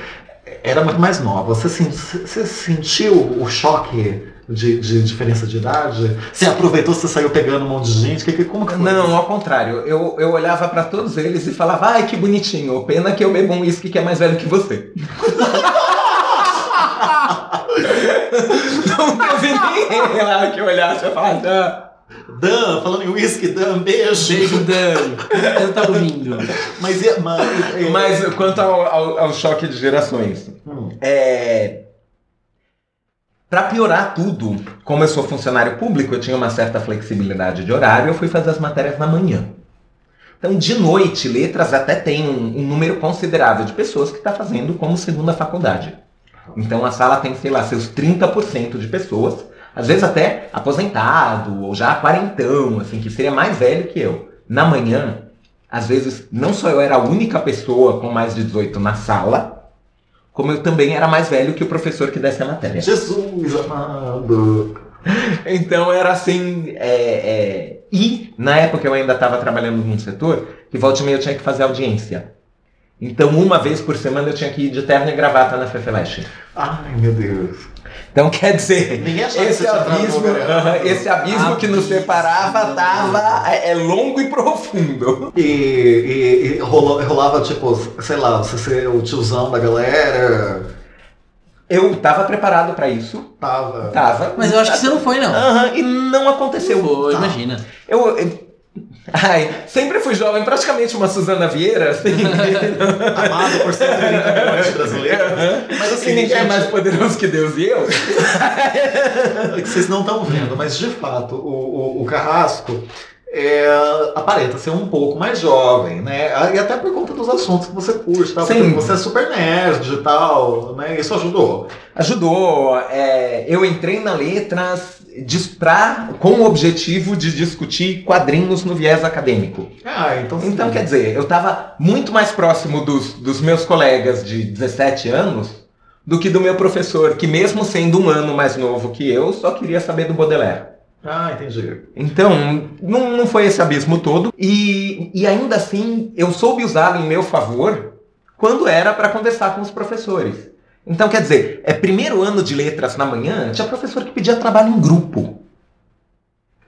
era muito mais nova. Você, você sentiu o choque de, de diferença de idade? Você aproveitou, você saiu pegando um monte de gente? Que, que, como que foi Não, ao contrário. Eu, eu olhava pra todos eles e falava, ai que bonitinho, pena que eu bebo um uísque que é mais velho que você. *laughs* Não teve ninguém lá que olhasse e falasse, ah, Dan, falando em whisky, Dan, beijo. Beijo, Dan. Eu tava ouvindo. Mas, mas, é- Mas quanto ao, ao- ao choque de gerações, Hum. é. Pra piorar tudo, como eu sou funcionário público, eu tinha uma certa flexibilidade de horário, eu fui fazer as matérias na manhã. Então, de noite, letras até tem um, um número considerável de pessoas que está fazendo como segunda faculdade. Então, a sala tem, sei lá, seus 30% de pessoas, às vezes até aposentado ou já quarentão, assim, que seria mais velho que eu. Na manhã, às vezes, não só eu era a única pessoa com mais de 18 na sala, como eu também era mais velho que o professor que desse a matéria. Jesus amado. *laughs* Então era assim. é, é, E na época eu ainda estava trabalhando num setor que volta e meia eu tinha que fazer audiência. Então uma vez por semana eu tinha que ir de terno e gravata na Fefeleche. Ai, meu Deus. Então quer dizer, esse abismo, aham, esse abismo que nos separava tava é, é longo e profundo. E, e- e rolou- rolava, tipo, sei lá, você ser o tiozão da galera. Eu tava preparado para isso, Tava. tava. Mas eu acho que você não foi, não. Aham, e não aconteceu. Pô, Tá. imagina. Eu, eu- Ai, sempre fui jovem, praticamente uma Suzana Vieira, assim. *laughs* Amado por 130 milhões de brasileiros. Mas assim, e ninguém é gente, mais poderoso que Deus e eu. é que vocês não estão vendo, mas de fato, o, o, o Carrasco é, aparenta ser um pouco mais jovem, né? E até por conta dos assuntos que você curte, tá? Sim. você é super nerd e tal, né? Isso ajudou. Ajudou. é, eu entrei na Letras pra, com o objetivo de discutir quadrinhos no viés acadêmico. Ah, então sim. Então, quer dizer, eu estava muito mais próximo dos, dos meus colegas de 17 anos do que do meu professor, que mesmo sendo um ano mais novo que eu, só queria saber do Baudelaire. Ah, entendi. Então, não, não foi esse abismo todo. E, e ainda assim, eu soube usá-lo em meu favor quando era para conversar com os professores. Então, quer dizer, é primeiro ano de letras na manhã, tinha professor que pedia trabalho em grupo.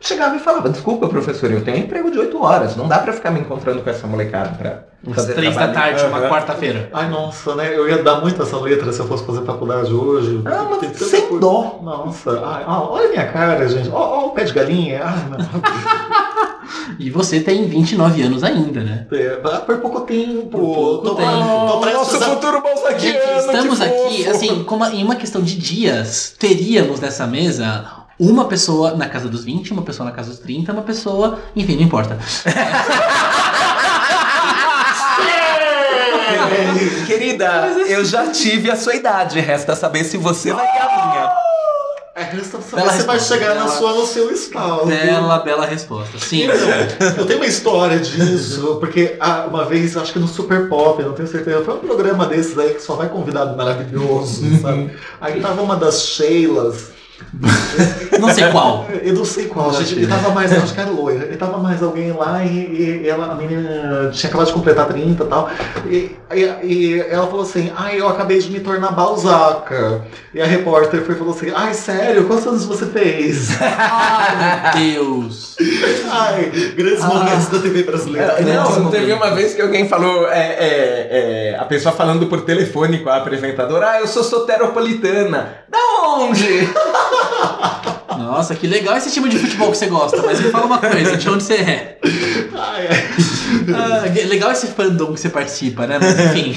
Chegava e falava: Desculpa, professor, eu tenho um emprego de 8 horas, não dá pra ficar me encontrando com essa molecada pra fazer três da trabalho." tarde, uma quarta-feira. Ai, nossa, né? Eu ia dar muito essa letra se eu fosse fazer faculdade hoje. Ah, mas sem coisa. dó. Nossa, ai, ó, olha a minha cara, gente. Ó, ó o pé de galinha. Ai, não. *laughs* E você tem 29 anos ainda, né? É, por pouco tempo. Por pouco tô, tempo. tô prestes nosso a- futuro bolsaquiano! Estamos aqui, fofo. assim, como em uma questão de dias, teríamos nessa mesa uma pessoa na casa dos 20, uma pessoa na casa dos 30, uma pessoa. Enfim, não importa. *laughs* Querida, eu já tive a sua idade, resta saber se você vai ter a minha. É, resta saber Bela se vai chegar na bela- sua no seu estado. Bela, bela resposta. Sim. Então, eu tenho uma história disso, porque ah, uma vez, acho que no Super Pop, eu não tenho certeza, foi um programa desses aí que só vai convidado maravilhoso, sabe? Aí tava uma das Sheilas, Não sei qual. eu não sei qual, gente, sei. e tava mais, acho que era loira, e tava mais alguém lá e, e ela, a menina tinha acabado de completar 30 e tal, e, e, ela falou assim, ai, eu acabei de me tornar Balzaca. E a repórter foi e falou assim, ai, sério, quantos anos você fez? Ai, meu Deus. ai, grandes Ah. momentos da TV brasileira. É, Não, Não, teve uma vez que alguém falou, é, é, é, a pessoa falando por telefone com a apresentadora, ah, eu sou soteropolitana. Da onde? *laughs* Nossa, que legal esse time de futebol que você gosta, mas me fala uma coisa, de onde você é? Ai, ai. Ah, legal esse fandom que você participa, né? Mas enfim.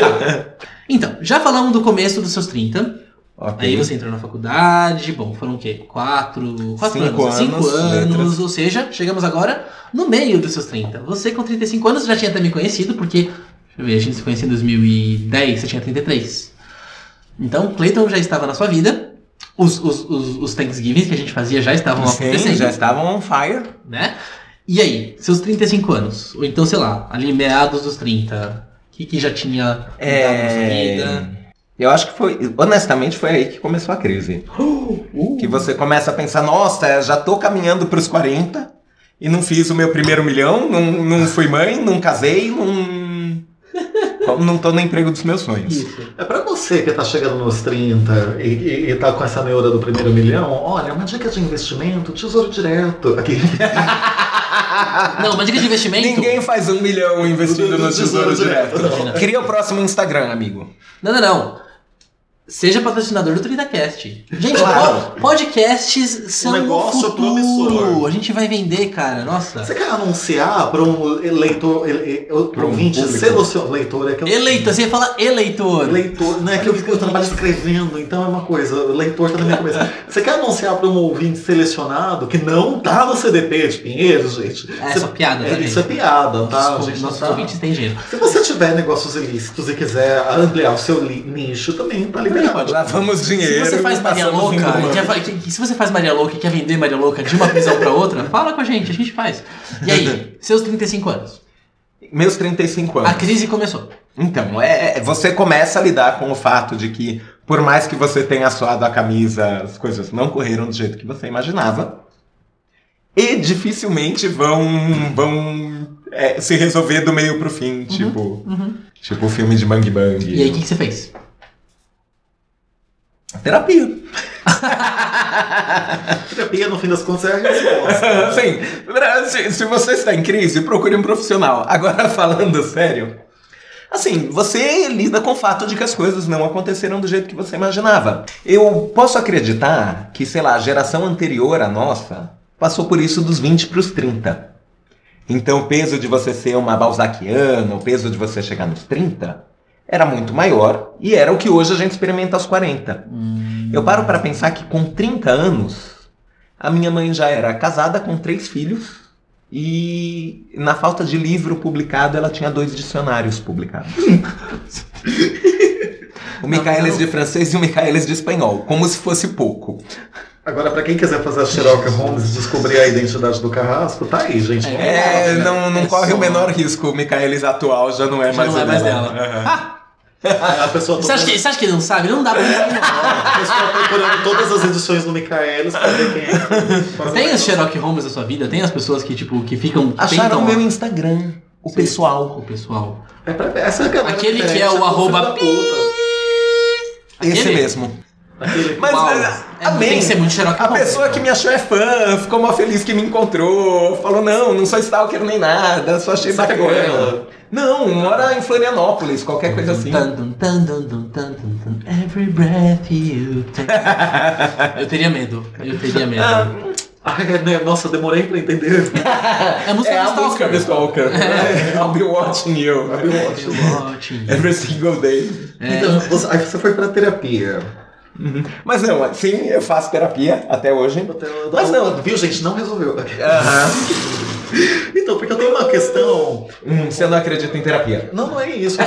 Tá. Então, já falamos do começo dos seus 30. Ok. Aí você entrou na faculdade, bom, foram o quê? Quatro, quatro Cinco anos. Cinco anos, anos, letras. ou seja, chegamos agora no meio dos seus 30. Você com 35 anos já tinha até me conhecido, porque, deixa eu ver, a gente se conheceu em 2010, você tinha 33. Então, Clayton já estava na sua vida, os, os, os, os Thanksgivings que a gente fazia já estavam Sim, acontecendo, já estavam on fire. né? E aí, seus 35 anos, ou então, sei lá, ali meados dos 30, o que, que já tinha na sua vida? É... Eu acho que foi, honestamente, foi aí que começou a crise. *gasps* Que você começa a pensar, nossa, já tô caminhando pros 40 e não fiz o meu primeiro milhão, não, não fui mãe, não casei, não. Não tô no emprego dos meus sonhos. Isso. É pra você que tá chegando nos 30 e, e, e tá com essa neura do primeiro milhão, olha, uma dica de investimento, tesouro direto. Aqui. *laughs* Não, uma dica de investimento. Ninguém faz um milhão investindo Do- do no tesouro Tesouro direto. Direto. Cria o próximo Instagram, amigo. Não, não, não. Seja patrocinador do 30cast. Gente, Claro. po- podcasts são Um negócio o futuro. promissor. A gente vai vender, cara. Nossa. Você quer anunciar para um leitor, para um ouvinte público. selecion... leitor, é que eu... Eleitor, você ia falar eleitor. Leitor, não é que eu, eu trabalho escrevendo, então é uma coisa, o leitor tá na minha cabeça. *laughs* Você quer anunciar para um ouvinte selecionado que não tá no CDP de Pinheiro, gente? É Você- só piada, é, tá, Isso é piada, tá? Nossos, gente? nossos Tá? ouvintes têm dinheiro. Se você tiver negócios ilícitos e quiser ampliar o seu nicho, também tá liberado. Lavamos dinheiro. Se você faz Maria Louca, quer se você faz Maria Louca e quer vender Maria Louca de uma prisão pra outra, fala com a gente, a gente faz. E aí, *laughs* seus 35 anos. Meus 35 anos. A crise começou. Então, é, é- você começa a lidar com o fato de que, por mais que você tenha suado a camisa, as coisas não correram do jeito que você imaginava. E dificilmente vão, vão é, se resolver do meio pro fim, tipo, Uhum. tipo o filme de Bang Bang. E aí, o que, que você fez? Terapia. *laughs* Terapia, no fim das contas, é a resposta. *laughs* Sim, se você está em crise, procure um profissional. Agora, *laughs* falando sério, assim, você lida com o fato de que as coisas não aconteceram do jeito que você imaginava. Eu posso acreditar que, sei lá, a geração anterior à nossa passou por isso dos 20 para os 30. Então, o peso de você ser uma balzaquiana, o peso de você chegar nos 30, era muito maior e era o que hoje a gente experimenta aos 40. Eu paro para pensar que com 30 anos, a minha mãe já era casada com três filhos e na falta de livro publicado, ela tinha dois dicionários publicados. *laughs* o Michaelis de francês e o Michaelis de espanhol, como se fosse pouco. Agora, pra quem quiser fazer a Sherlock Holmes e descobrir a identidade do Carrasco, tá aí, gente. É, não, não É corre só- o menor risco. O Michaelis atual já não é Já mais não é o mais dela. dela. A pessoa, Você acha, que, você acha que ele não sabe? Não dá pra entender. a pessoa procurando todas as edições do Michaelis pra ver quem é. Tem os Sherlock Holmes da sua vida? Tem as pessoas que, tipo, que ficam. Acharam tentam- o meu Instagram, o Sim. pessoal. O pessoal. É pra, essa é a galera Aquele que é o arroba. Esse Aquele? mesmo. Aquele Mas Uau. é, É, amém. tem que ser muito Sherlock A Holmes, pessoa então. que me achou é fã, ficou mal feliz que me encontrou, falou: não, não sou stalker nem nada, só achei bacana. ela. Não, mora em Florianópolis, qualquer coisa assim. Every breath you take. *laughs* Eu teria medo. Eu teria medo. Ah, Ai, né? Nossa, demorei pra entender. É a música é do a música Stalker. do Stalker. *laughs* I'll be watching you. *laughs* Watching. Every single day. É. Então, você, aí você foi pra terapia. Mas não, sim, eu faço terapia até hoje. Mas não. Viu, gente? Não resolveu. Aham. Então, porque eu tenho uma questão. Hum, você não acredita em terapia? Não, não é isso.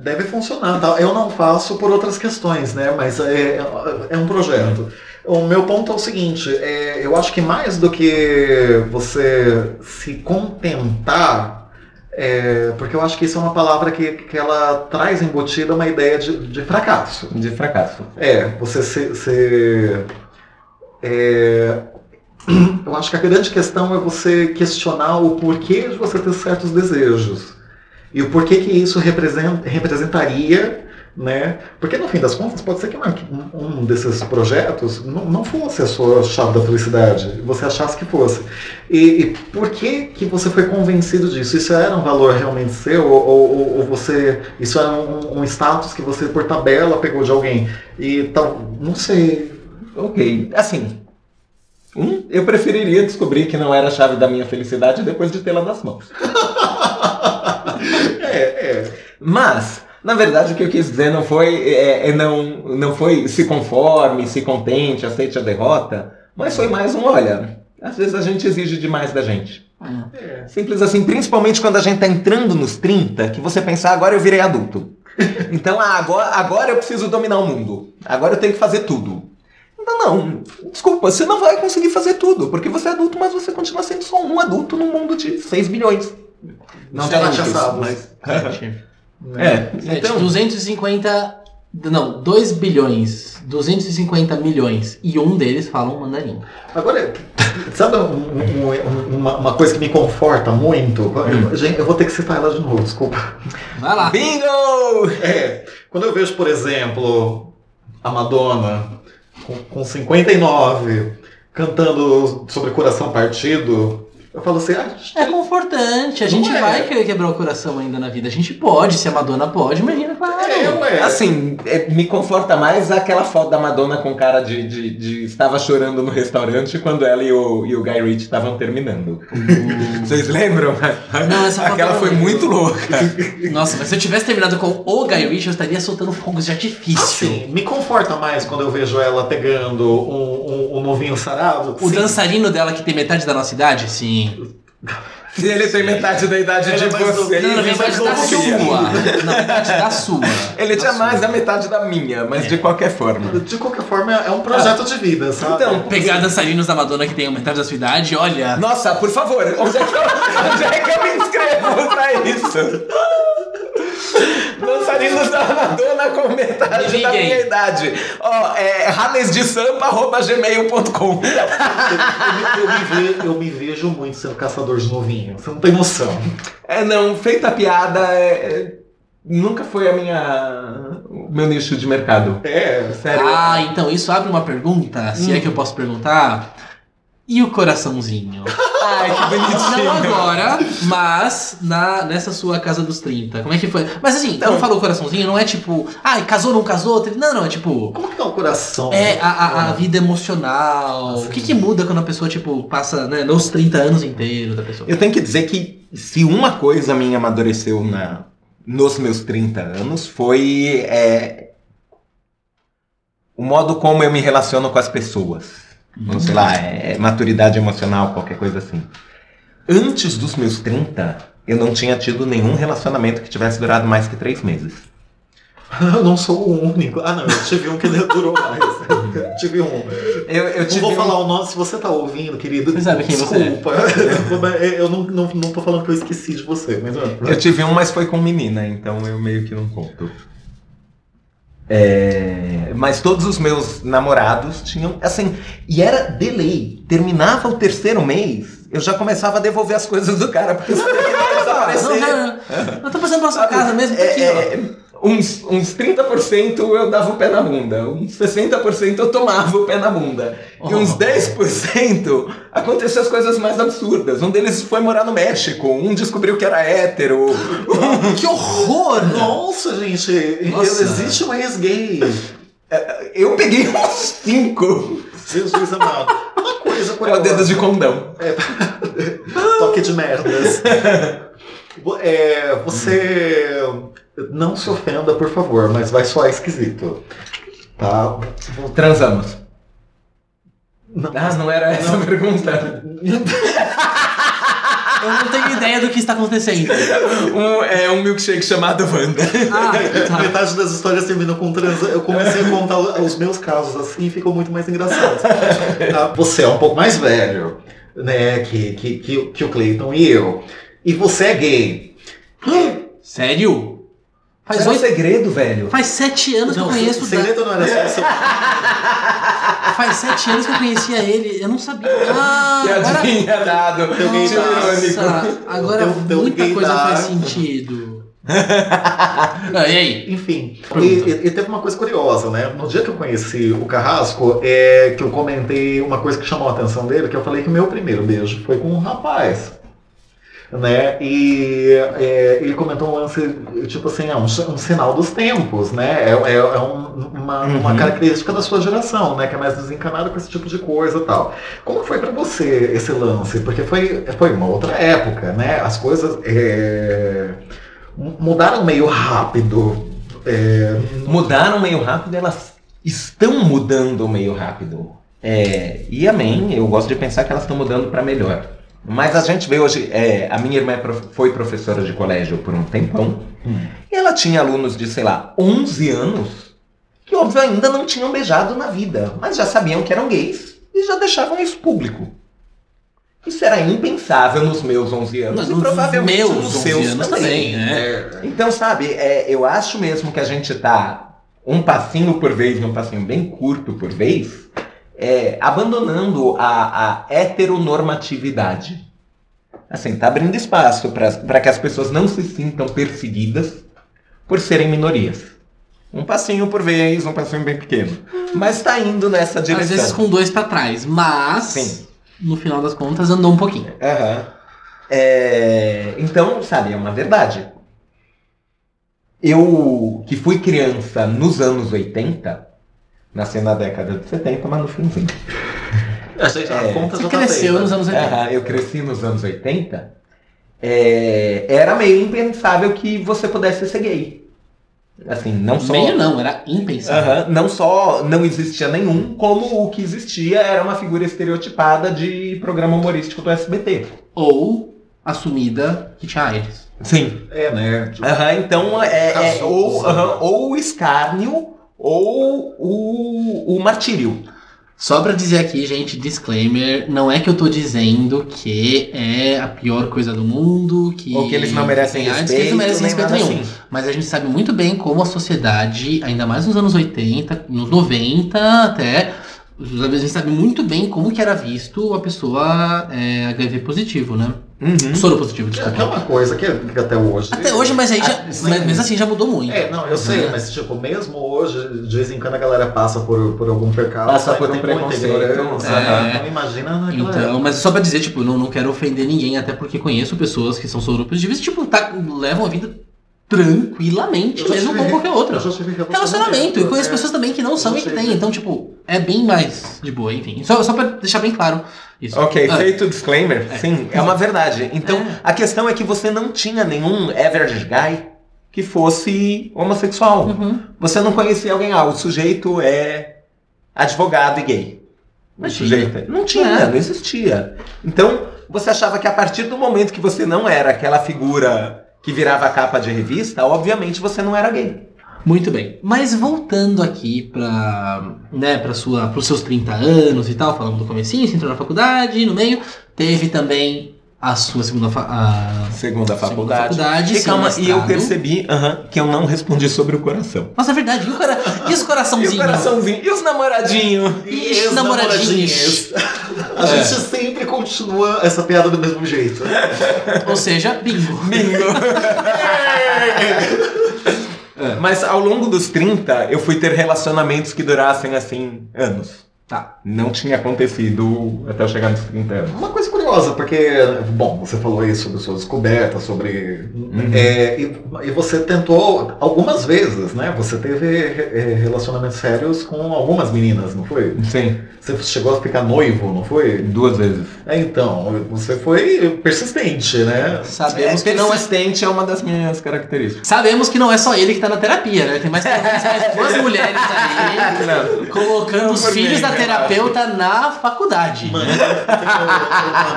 Deve funcionar. Tá? Eu não faço por outras questões, né? Mas é, é um projeto. O meu ponto é o seguinte: é, eu acho que mais do que você se contentar, é, porque eu acho que isso é uma palavra que, que ela traz embutida uma ideia de, de fracasso. De fracasso. É, você se. se- é, eu acho que a grande questão é você questionar o porquê de você ter certos desejos. E o porquê que isso represent, representaria, né? Porque no fim das contas, pode ser que um desses projetos não, não fosse a sua chave da felicidade, você achasse que fosse. E, e por que, que você foi convencido disso? Isso era um valor realmente seu? Ou, ou- ou você. Isso era um, um status que você, por tabela, pegou de alguém? E tal. Não sei. Ok, assim. Um, eu preferiria descobrir que não era a chave da minha felicidade depois de tê-la nas mãos. *laughs* É, é. Mas, na verdade, o que eu quis dizer não foi, é, é não, não foi se conforme, se contente, aceite a derrota, mas foi mais um, olha, às vezes a gente exige demais da gente. é. Simples assim, principalmente quando a gente tá entrando nos 30, que você pensar, agora eu virei adulto. *laughs* Então, ah, agora, agora eu preciso dominar o mundo. Agora eu tenho que fazer tudo. Não, não. Desculpa, você não vai conseguir fazer tudo, porque você é adulto, mas você continua sendo só um adulto num mundo de 6 bilhões. Não já isso, sabe. mas... Gente, É, gente, então... 250. Não, 2 bilhões, 250 milhões e um deles fala um mandarim. Agora, sabe um- um- um- uma, uma coisa que me conforta muito? Hum. Gente, eu vou ter que citar ela de novo, desculpa. Vai lá. Bingo! É, quando eu vejo, por exemplo, a Madonna com, com 59 cantando sobre coração partido, eu falo assim, ah, É confortante, a gente Não é. vai que- quebrar o coração ainda na vida. A gente pode, se a Madonna pode, imagina, claro. é, ué. Assim, é, me conforta mais aquela foto da Madonna com cara de, de, de estava chorando no restaurante quando ela e o, e o Guy Ritchie estavam terminando. *laughs* Vocês lembram? Não, essa foto Aquela eu foi muito louca. Nossa, mas se eu tivesse terminado com o Guy Ritchie, eu estaria soltando fogos de artifício. Assim, me conforta mais quando eu vejo ela pegando um, um, um novinho sarado. O Sim. dançarino dela que tem metade da nossa idade? Sim. Se ele tem metade da idade Ele de é você, novinho, Não, não, ele metade mais da sua. Não, metade da sua. Ele Da tinha sua. mais da metade da minha, mas de qualquer forma. De qualquer forma, é um projeto de vida, sabe? Então, Pegar dançarinos da Madonna que tem metade da sua idade, olha. Nossa, por favor, onde é que eu, *laughs* onde é que eu me inscrevo pra isso? Dançarinos da Madonna com metade Me da minha idade. Ó, é radesdesampa.gmail.com eu, me, eu ve- eu me vejo muito sendo caçador de novinho. Você não tem noção. É, não, feita a piada, é, é, nunca foi a minha, o meu nicho de mercado. É. Sério. Ah, então isso abre uma pergunta, se Hum. é que eu posso perguntar. E o coraçãozinho? Ai, que bonitinho. Não agora, mas na, nessa sua casa dos 30. Como é que foi? Mas assim, Então- quando falou coraçãozinho, não é tipo, ai, casou, não casou? Não, não, é tipo. Como que tá o coração? É a, a, a vida emocional. O que, que muda quando a pessoa, tipo, passa né, nos 30 anos inteiros da pessoa? Eu tenho que dizer que se uma coisa minha amadureceu na, nos meus 30 anos foi é, o modo como eu me relaciono com as pessoas. Não sei lá, é maturidade emocional, qualquer coisa assim. Antes dos meus 30, eu não tinha tido nenhum relacionamento que tivesse durado mais que três meses. *laughs* Eu não sou o único. Ah, não, eu tive um que *laughs* durou mais. tive um. Eu, eu Não tive vou um- falar o nome, se você tá ouvindo, querido. Você sabe quem você é. desculpa. *laughs* eu não, não, não tô falando que eu esqueci de você, mas. Eu tive um, mas foi com menina, então eu meio que não conto. É, mas todos os meus namorados tinham, assim, e era delay. Terminava o terceiro mês, eu já começava a devolver as coisas do cara, porque que Não, desaparecer. já, eu tô passando pela sua casa mesmo, tá É, aqui, é, uns, uns 30% eu dava o pé na bunda, uns 60% eu tomava o pé na bunda. E uns Oh. 10% aconteciam as coisas mais absurdas. Um deles foi morar no México, um descobriu que era hétero. *laughs* Que horror! Nossa, gente, Nossa. existe um ex-gay. Eu peguei *laughs* uns 5. Jesus amado. Uma coisa É o curiosa. dedo de condão. Toque de merdas. *laughs* É, você não se ofenda, por favor, mas vai soar esquisito. Tá? Transamos. Não. Ah, não era essa a pergunta. Eu não tenho ideia do que está acontecendo. Um, é um milkshake chamado Wanda. Ah, tá. Metade das histórias terminam com transa. Eu comecei a contar os meus casos assim e ficou muito mais engraçado. Tá? Você é um pouco mais velho, né? Que, que, que, que o Clayton e eu. E você é gay. Sério? Faz, Era um oito, segredo, velho. faz sete anos que eu Não, conheço o o segredo não era só o seu. Faz sete anos que eu conhecia ele. Eu não sabia. Ah, Que agora. dado. Nossa, agora teu muita coisa faz sentido. *laughs* Ah, e aí? Enfim, e, e- e teve uma coisa curiosa, né? No dia que eu conheci o Carrasco, é que eu comentei uma coisa que chamou a atenção dele, que eu falei que o meu primeiro beijo foi com um rapaz. Né? E é, ele comentou um lance, tipo assim, é um, um sinal dos tempos, né? É, é- é um- uma, uma Uhum. característica da sua geração, né? Que é mais desencanada com esse tipo de coisa e tal. Como foi pra você esse lance? Porque foi, foi uma outra época, né? As coisas é, mudaram meio rápido. É, Mudaram meio rápido, elas estão mudando meio rápido. É, e amém, eu gosto de pensar que elas estão mudando para melhor. Mas a gente vê hoje, é, a minha irmã é foi professora de colégio por um tempão, Hum. e ela tinha alunos de, sei lá, 11 anos, que óbvio ainda não tinham beijado na vida, mas já sabiam que eram gays e já deixavam isso público. Isso era impensável nos meus 11 anos Nos e provavelmente meus nos 11 seus anos também. também, né? é, Então, sabe, é, eu acho mesmo que a gente tá um passinho por vez e um passinho bem curto por vez, é, abandonando a, a heteronormatividade. Assim, tá abrindo espaço para que as pessoas não se sintam perseguidas por serem minorias. Um passinho por vez, um passinho bem pequeno. Mas tá indo nessa direção. Às vezes com dois pra trás, mas Sim. no final das contas andou um pouquinho. Aham. É, então, sabe, é uma verdade. Eu, que fui criança nos anos 80, nasci na década de 70, mas no finzinho. a, gente, a É, conta Você já tá cresceu nos anos 80. Aham, eu cresci nos anos 80. é, era meio impensável que você pudesse ser gay. Assim, não só. Meio não, era impensável. Não só não existia nenhum, como o que existia era uma figura estereotipada de programa humorístico do SBT. Ou assumida que tinha AIDS. Sim. É, né? Tipo, Aham, então é, é ou, aham, ou o escárnio ou o, o martírio. Só pra dizer aqui, gente, disclaimer, não é que eu tô dizendo que é a pior coisa do mundo, que, Ou que eles não merecem respeito, que eles não merecem respeito nenhum. assim. Mas a gente sabe muito bem como a sociedade, ainda mais nos anos 80, nos 90 até, a gente sabe muito bem como que era visto a pessoa é, HIV positivo, né? Uhum. Soro positivo, é desculpa. uma coisa que, que até hoje. Até hoje, mas aí já, Ah, sim. mas mesmo assim já mudou muito. É, não, eu sei, Né? mas tipo, mesmo hoje, de vez em quando a galera passa por, por algum percalço. Passa por um preconceito, ignorância, é. Então imagina naquela Então, época. mas só pra dizer, tipo, não, não quero ofender ninguém, até porque conheço pessoas que são soropositivas e, tipo, tá, levam a vida tranquilamente, mesmo tive- como qualquer outra. Tive Relacionamento, e conheço é. pessoas também que não são e que têm, então, tipo, é bem mais de boa, enfim. Só, só pra deixar bem claro isso. Ok, Ah, feito o disclaimer, sim, é uma verdade. Então, É. a questão é que você não tinha nenhum average guy que fosse homossexual. uhum. Você não conhecia alguém, ah, o sujeito é advogado e gay. O Imagina. sujeito é- Não tinha, É. não existia. Então, você achava que a partir do momento que você não era aquela figura que virava capa de revista, obviamente você não era gay. Muito bem. Mas voltando aqui para, né, para sua, pros seus 30 anos e tal, falamos do comecinho, você entrou na faculdade, no meio, teve também a sua segunda fa a Segunda faculdade. faculdade, e calma, e eu percebi aham, que eu não respondi sobre o coração. Nossa, é verdade. E, o cara... e os E coraçãozinhos? os coraçãozinhos? E os namoradinhos? E Ixi, os namoradinhos. namoradinhos. A gente sempre continua essa piada do mesmo jeito. Ou seja, bingo. Bingo! *laughs* *laughs* Mas ao longo dos 30, eu fui ter relacionamentos que durassem assim anos. Tá. Não tinha acontecido até eu chegar nos 30 anos. Uma coisa curiosa, porque, bom, você falou aí sobre suas descobertas, sobre. Uhum. é, e, e você tentou algumas vezes, né? Você teve é, relacionamentos sérios com algumas meninas, não foi? Sim, Você chegou a ficar noivo, não foi? duas vezes. É, então, você foi persistente, né? Sabemos é, que não é. persistente é uma das minhas características. Sabemos que não é só ele que tá na terapia, né? Tem mais, mais duas *laughs* mulheres ali Não. colocando Não os filhos da eu terapeuta na faculdade. Mano,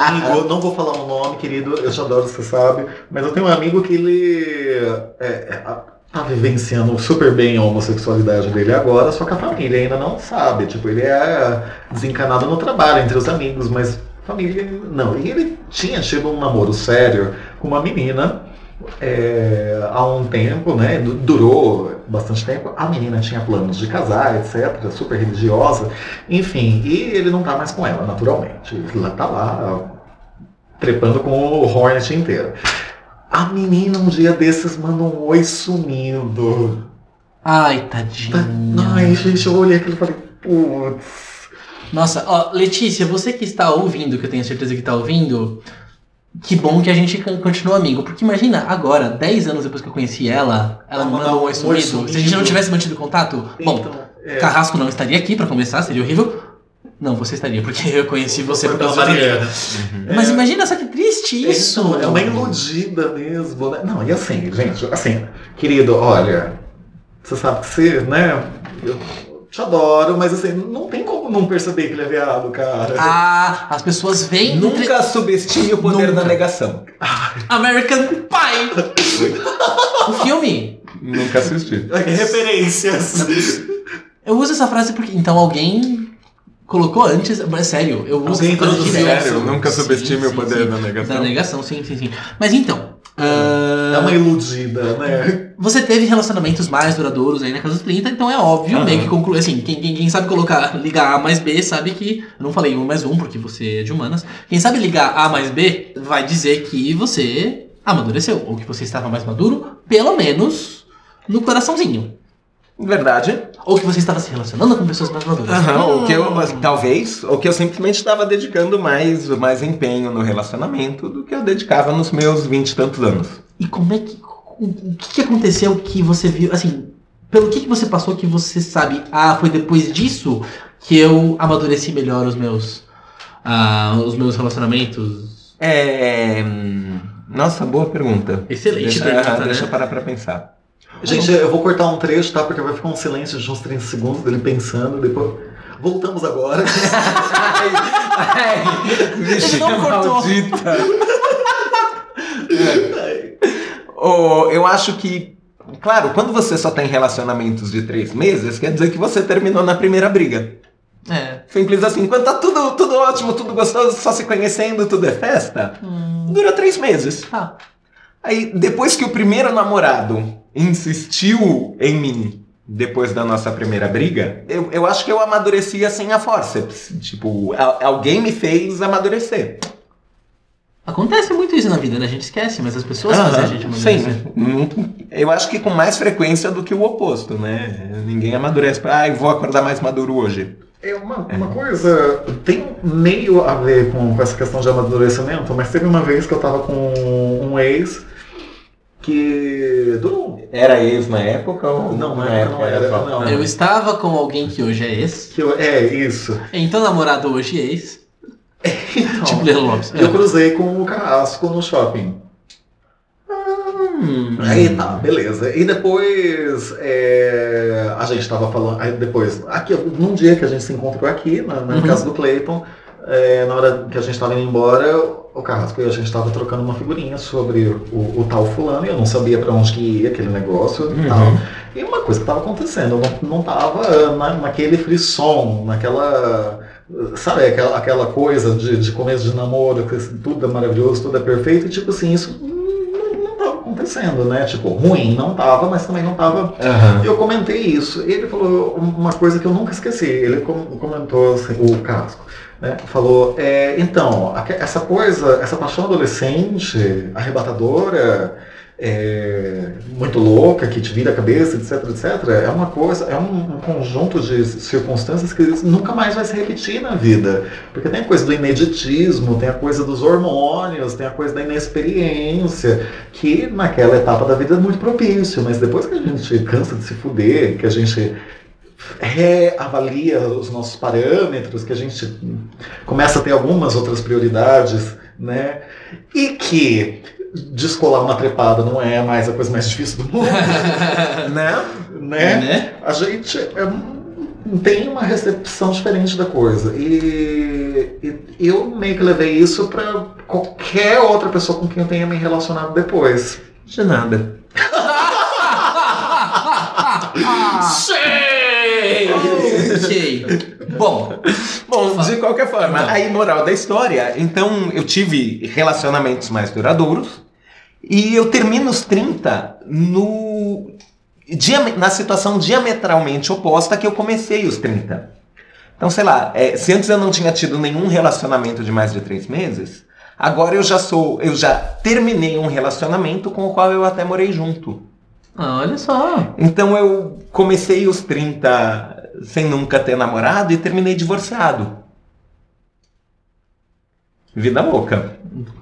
amigo, não vou falar o nome, querido, eu te adoro, você sabe, mas eu tenho um amigo que ele é, é, tá vivenciando super bem a homossexualidade dele agora, só que a família ainda não sabe. Tipo, ele é desencanado no trabalho, entre os amigos, mas família não. E ele tinha tido um namoro sério com uma menina é, há um tempo, né? du- Durou bastante tempo. A menina tinha planos de casar, etc. Super religiosa. Enfim, e ele não tá mais com ela, naturalmente. Ela tá lá trepando com o Hornet inteiro. A menina um dia desses manda um oi sumindo. Ai, tadinha. Ai, gente, eu olhei aquilo e falei, putz. Nossa, ó, Letícia, você que está ouvindo, que eu tenho certeza que está ouvindo, que bom que a gente continua amigo. Porque imagina, agora, 10 anos depois que eu conheci ela, ela me mandou um oi sumido. Se a gente não tivesse mantido contato, bom, Então, é, Carrasco não estaria aqui pra começar, seria horrível. Não, você estaria, porque eu conheci você por causa pela da Mariana. Mariana. Mas imagina só que triste isso. Isso, é uma iludida mesmo, né? Não, e assim, gente, assim, querido, olha, você sabe que você, né, eu te adoro, mas assim, não tem como não perceber que ele é viado, cara. Ah, as pessoas veem Nunca subestime o poder Nunca. da negação. American Pie. o filme. Nunca assisti. Que referências. Eu uso essa frase porque então alguém colocou antes, mas sério, eu uso Alguém essa frase introduziu. direto. Sério, nunca Sim, subestime o sim, poder sim. da negação. Da negação, sim, sim, sim. Mas então, ah, É uma iludida, né? *laughs* Você teve relacionamentos mais duradouros aí na casa dos 30, então é óbvio, Aham. meio que conclui assim, quem, quem, quem sabe colocar, ligar A mais B, sabe que. Eu não falei um mais um, porque você é de humanas. Quem sabe ligar A mais B vai dizer que você amadureceu, ou que você estava mais maduro, pelo menos no coraçãozinho. Verdade. Ou que você estava se relacionando com pessoas mais maduras. Aham, Hum. o que eu, talvez, o que eu simplesmente estava dedicando mais, mais empenho no relacionamento do que eu dedicava nos meus vinte e tantos anos. E como é que. O o que, que aconteceu que você viu. Assim, pelo que, que você passou que você sabe, ah, foi depois disso que eu amadureci melhor os meus. ah, os meus relacionamentos? É. hum, Nossa, boa pergunta. Excelente Deixa, pergunta, né? deixa eu parar pra pensar. Gente, eu vou cortar um trecho, tá? Porque vai ficar um silêncio de uns 30 segundos dele pensando, depois. Voltamos agora. *laughs* Ai, vixe, não cortou. maldita. Oh, eu acho que, claro, quando você só tem relacionamentos de três meses, quer dizer que você terminou na primeira briga. É. Simples assim, quando tá tudo, tudo ótimo, tudo gostoso, só se conhecendo, tudo é festa, Hum, dura três meses. tá. Aí, depois que o primeiro namorado insistiu em mim, depois da nossa primeira briga, eu, eu acho que eu amadureci assim a forceps. Tipo, a- alguém me fez amadurecer. Acontece muito isso na vida, né? A gente esquece, mas as pessoas fazem a gente amadurecer. Sim. Eu acho que com mais frequência do que o oposto, né? Ninguém amadurece pra, ai, vou acordar mais maduro hoje. É uma, uma coisa, tem meio a ver com, com essa questão de amadurecimento, mas teve uma vez que eu tava com um ex que durou. Era ex na época ou Não, na época não era, atual? não. Eu estava com alguém que hoje é ex, Que eu, é, isso. então namorado hoje é ex, *laughs* Então, tipo Lelo Lopes. eu cruzei com o Carrasco no shopping. Hum, Aí tá, beleza. E depois é, a gente tava falando. Aí depois, aqui, num dia que a gente se encontrou aqui, na, na Uhum. casa do Clayton, é, na hora que a gente tava indo embora, o Carrasco e a gente tava trocando uma figurinha sobre o, o tal fulano, e eu não sabia pra onde que ia aquele negócio e Uhum. tal. E uma coisa que tava acontecendo, eu não, não tava na, naquele frisson, naquela. Sabe, aquela, aquela coisa de, de começo de namoro, que tudo é maravilhoso, tudo é perfeito, e tipo assim, isso não, não tava acontecendo, né? Tipo, ruim não tava, mas também não tava. Aham. Eu comentei isso, e ele falou uma coisa que eu nunca esqueci. Ele com- comentou assim, o Casco, né? Falou, é, então, essa coisa, essa paixão adolescente, arrebatadora, é, muito louca, que te vira a cabeça, etc, etc, é uma coisa, é um, um, conjunto de circunstâncias que nunca mais vai se repetir na vida. Porque tem a coisa do ineditismo, tem a coisa dos hormônios, tem a coisa da inexperiência, que naquela etapa da vida é muito propício, mas depois que a gente cansa de se fuder, que a gente reavalia os nossos parâmetros, que a gente começa a ter algumas outras prioridades, né? E que descolar uma trepada não é mais a coisa mais difícil do mundo. *laughs* né? né? né? A gente é, tem uma recepção diferente da coisa. E, e, eu meio que levei isso para qualquer outra pessoa com quem eu tenha me relacionado depois. De nada. Bom, bom, de qualquer forma, não. aí moral da história, então eu tive relacionamentos mais duradouros e eu termino os 30 no na situação diametralmente oposta que eu comecei os 30. Então, sei lá, é, se antes eu não tinha tido nenhum relacionamento de mais de três meses, agora eu já sou, eu já terminei um relacionamento com o qual eu até morei junto. Ah, olha só. Então eu comecei os 30 sem nunca ter namorado e terminei divorciado. Vida louca.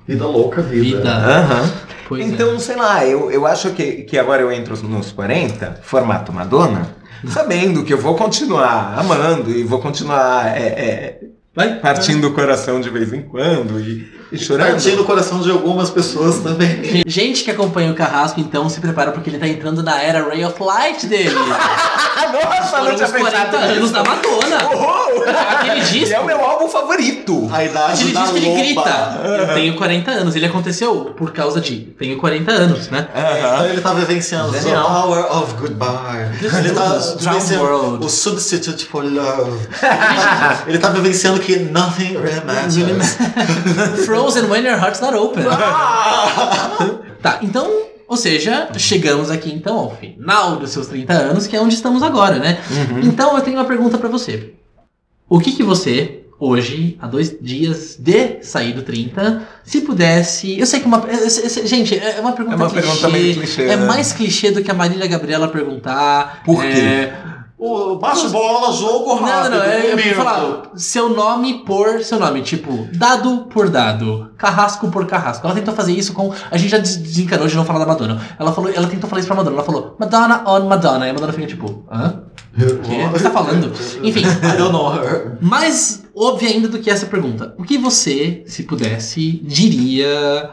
Vida louca, vida. Vida. Uhum. então, é. sei lá, eu, eu acho que, que agora eu entro nos 40, formato Madonna, sabendo que eu vou continuar amando e vou continuar é, é, Vai partindo o coração de vez em quando e, e chorando. Partindo o coração de algumas pessoas também. Gente que acompanha o Carrasco, então, se prepara porque ele tá entrando na era Ray of Light dele. *laughs* Nossa, Foram os 40 anos da Madonna. Oh, Aquele disco. é o meu álbum favorito. A idade Aquele da disco que ele grita. Eu tenho 40 anos. Ele aconteceu por causa de tenho 40 anos, né? Então ele tá vivenciando The Power of Goodbye. Ele tá vivenciando o Substitute for Love. *laughs* ele tá vivenciando que nothing *laughs* really matters. Frozen when your heart's not open. *laughs* tá, então ou seja, chegamos aqui então ao final dos seus 30 anos, que é onde estamos agora, né? Uhum. Então eu tenho uma pergunta para você. O que que você, hoje, há dois dias de sair do 30, se pudesse. Eu sei que uma. Gente, é uma pergunta, é uma clichê, pergunta meio clichê. É né? mais clichê do que a Marília Gabriela perguntar. Por quê? É, o bate bola, jogo rápido. Não, não, é, falar seu nome por seu nome, tipo, dado por dado, carrasco por carrasco. Ela tentou fazer isso com. A gente já desencanou de não falar da Madonna. Ela falou, ela tentou falar isso pra Madonna. Ela falou, Madonna on Madonna. E a Madonna fica tipo, hã? O que você tá falando? Enfim. *laughs* I don't know her. Mais óbvio ainda do que essa pergunta. O que você, se pudesse, diria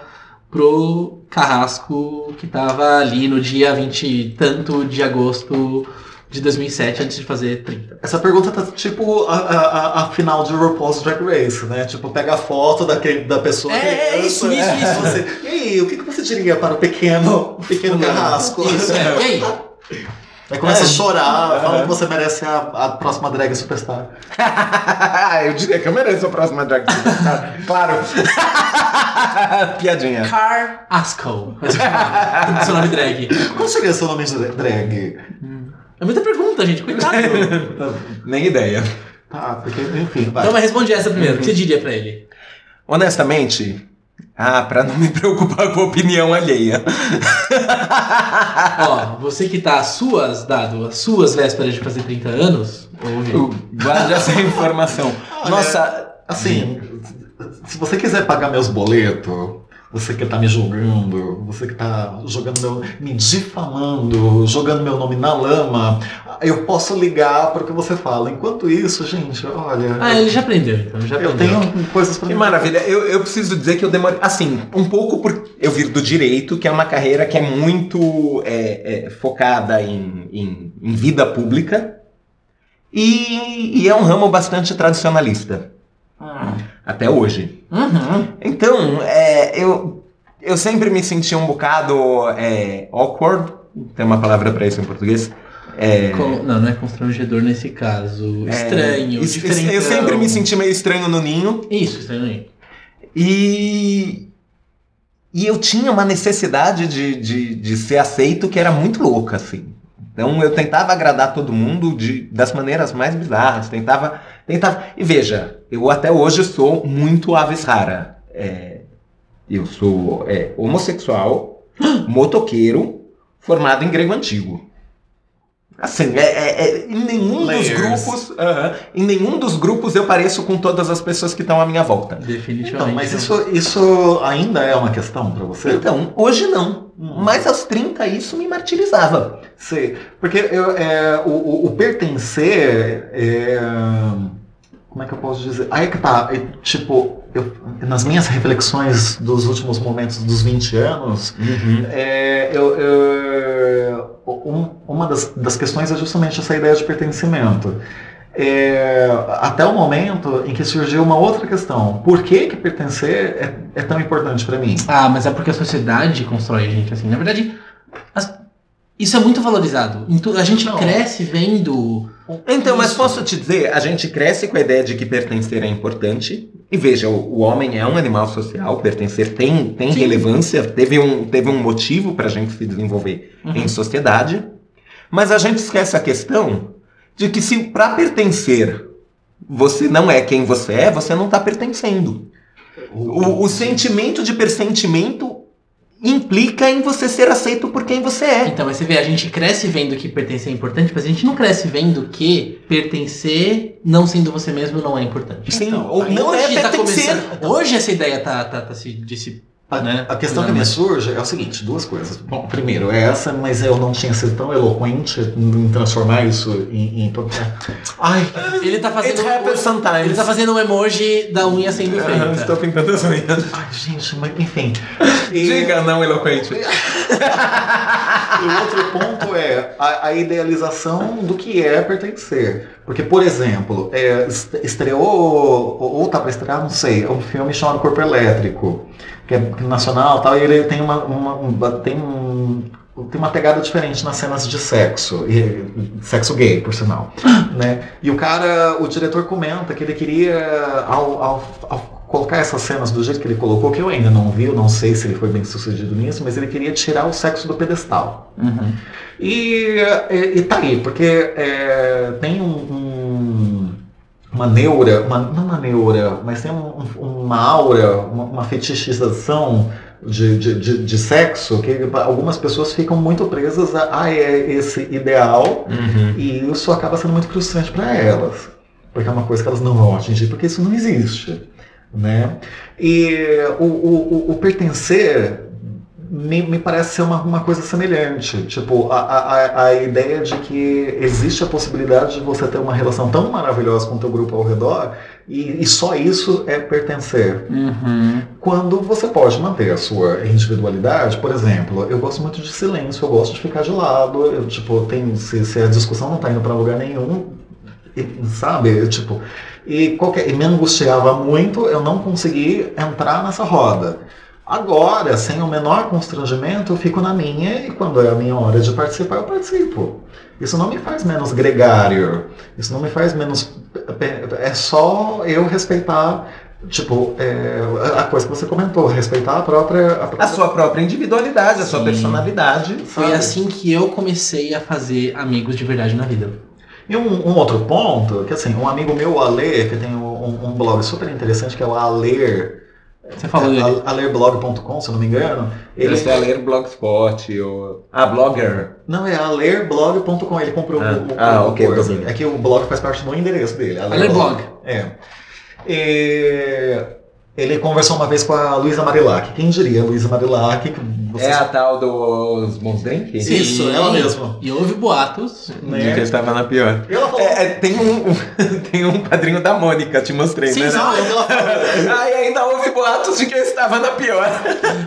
pro carrasco que tava ali no dia 20 e tanto de agosto de 2007 antes de fazer 30. Essa pergunta tá tipo a, a, a final de RuPaul's Drag Race, né? Tipo, pega a foto daquele, da pessoa. É, é isso, isso, isso. Você, e aí, o que, que você diria para o pequeno, o pequeno carrasco? Isso, é. *laughs* E aí? Aí começa é. a chorar, fala que você merece a, a próxima drag superstar. *laughs* eu diria que eu mereço a próxima drag superstar. claro. *laughs* Piadinha. Car Asco. seu nome drag. Qual seria seu nome de drag? É muita pergunta, gente. Cuidado. *laughs* Nem ideia. Tá, porque, enfim, vai. Então, mas responde essa primeiro. O que você diria pra ele? Honestamente, ah, pra não me preocupar com a opinião alheia. Ó, você que tá às suas, dado, as suas vésperas de fazer 30 anos, ouve. Guarde essa informação. Olha, Nossa, assim, se você quiser pagar meus boletos, você que tá me julgando, você que tá jogando meu, me difamando, jogando meu nome na lama, eu posso ligar para o que você fala. Enquanto isso, gente, olha. Ah, ele já aprendeu, então já aprendeu. Eu tenho coisas para Que maravilha. Eu, eu preciso dizer que eu demorei. Assim, um pouco por eu vir do direito, que é uma carreira que é muito é, é, focada em, em, em, vida pública. E, e, é um ramo bastante tradicionalista. Ah. Até hoje. Uhum. Então, é, eu, eu sempre me senti um bocado é, awkward. Tem uma palavra para isso em português. É... Com, não, não é constrangedor nesse caso. Estranho, é, diferentão. Eu sempre me senti meio estranho no ninho. Isso, estranho no ninho. E, e eu tinha uma necessidade de, de, de ser aceito que era muito louca, assim. Então eu tentava agradar todo mundo de, das maneiras mais bizarras, tentava, tentava. E veja, eu até hoje sou muito aves rara. É, eu sou é, homossexual, *gasps* motoqueiro formado em grego antigo. Assim, é, é- é- em nenhum Layers. dos grupos, aham, em nenhum dos grupos eu pareço com todas as pessoas que estão à minha volta. Definitivamente. Então, mas isso, isso ainda é uma questão pra você? Então, hoje não. Hum. Mas aos 30 isso me martirizava. Sei, porque eu, é, o, o- o pertencer é, como é que eu posso dizer? Aí que tá, é, tipo, eu- nas minhas reflexões dos últimos momentos dos 20 anos, é, eu, eu- um- uma das, das questões é justamente essa ideia de pertencimento. É, até o momento em que surgiu uma outra questão. Por que, que pertencer é, é tão importante pra mim? Ah, mas é porque a sociedade constrói a gente assim. Na verdade, as- isso é muito valorizado. A gente Não. cresce vendo. Então, mas Isso. posso te dizer, a gente cresce com a ideia de que pertencer é importante. E veja, o, o homem é um animal social, pertencer tem, tem Sim. relevância, teve um, teve um motivo para a gente se desenvolver Uhum. em sociedade. Mas a gente esquece a questão de que se para pertencer você não é quem você é, você não está pertencendo. O, o sentimento de persentimento implica em você ser aceito por quem você é. Então, mas você vê, a gente cresce vendo que pertencer é importante, mas a gente não cresce vendo que pertencer, não sendo você mesmo, não é importante. Sim, Então, ou não é tá pertencer. começando. Hoje essa ideia tá, tá, tá se dissipando. A, né? a questão que me mas- surge é o seguinte, duas coisas. Bom, primeiro, é essa, mas eu não tinha sido tão eloquente em transformar isso em... em... Ai, Ele tá It fazendo. happens sometimes. Ele tá fazendo um emoji da unha sendo feita. Estou pintando as unhas. ai gente, mas enfim. E- Diga, não eloquente. *laughs* E o outro ponto é a, a idealização do que é pertencer. Porque, por exemplo, é, est- estreou, ou, ou tá para estrear, não sei, um filme chamado Corpo Elétrico, que é nacional e tal, e ele tem uma, uma- um- tem um- tem uma pegada diferente nas cenas de sexo, e, sexo gay, por sinal. *laughs* né? E o cara, o diretor comenta que ele queria, ao, ao- ao colocar essas cenas do jeito que ele colocou, que eu ainda não vi, eu não sei se ele foi bem sucedido nisso, mas ele queria tirar o sexo do pedestal. Uhum. E, e, e tá aí, porque é, tem um, um- uma neura, uma, não uma neura, mas tem um- um- uma aura, uma, uma fetichização de, de, de, de sexo que algumas pessoas ficam muito presas a, a esse ideal e isso acaba sendo muito frustrante para elas, porque é uma coisa que elas não vão atingir, porque isso não existe. Né? E o, o, o- pertencer me, me parece ser uma, uma coisa semelhante. Tipo, a, a, a- ideia de que existe a possibilidade de você ter uma relação tão maravilhosa com o teu grupo ao redor e, e só isso é pertencer. Uhum. Quando você pode manter a sua individualidade, por exemplo, eu gosto muito de silêncio, eu gosto de ficar de lado, eu, tipo, tem, se, se a discussão não está indo para lugar nenhum, sabe, eu, tipo, e, qualquer, e me angustiava muito eu não conseguir entrar nessa roda. Agora, sem o menor constrangimento, eu fico na minha e quando é a minha hora de participar, eu participo. Isso não me faz menos gregário, isso não me faz menos. É só eu respeitar, tipo, é, a coisa que você comentou, respeitar a própria. A, própria A sua própria individualidade, a sua Sim. personalidade. Foi sabe? assim que eu comecei a fazer amigos de verdade na vida. E um, um outro ponto, que assim, um amigo meu, o Ale, que tem um, um blog super interessante, que é o Aler. Você falou dele. a- alerblog.com, se eu não me engano. Ele, é ler Blogspot ou... Ah, Blogger. Não, é alerblog.com, ele comprou Ah, o, o, ah, o ok, coisa. É que o blog faz parte do endereço dele. Alerblog. É. E ele conversou uma vez com a Luísa Marilac. Quem diria, Luísa Marilac? que vocês- É a tal dos bons drinks? Sim. Isso, ela mesma. E houve boatos. Né? De que ele estava na pior. Ela falou. É, é, tem, um, *laughs* tem um padrinho da Mônica, te mostrei, Sim, né? sim. Não, é ela falou. Ai, ainda houve boatos de que eu estava na pior.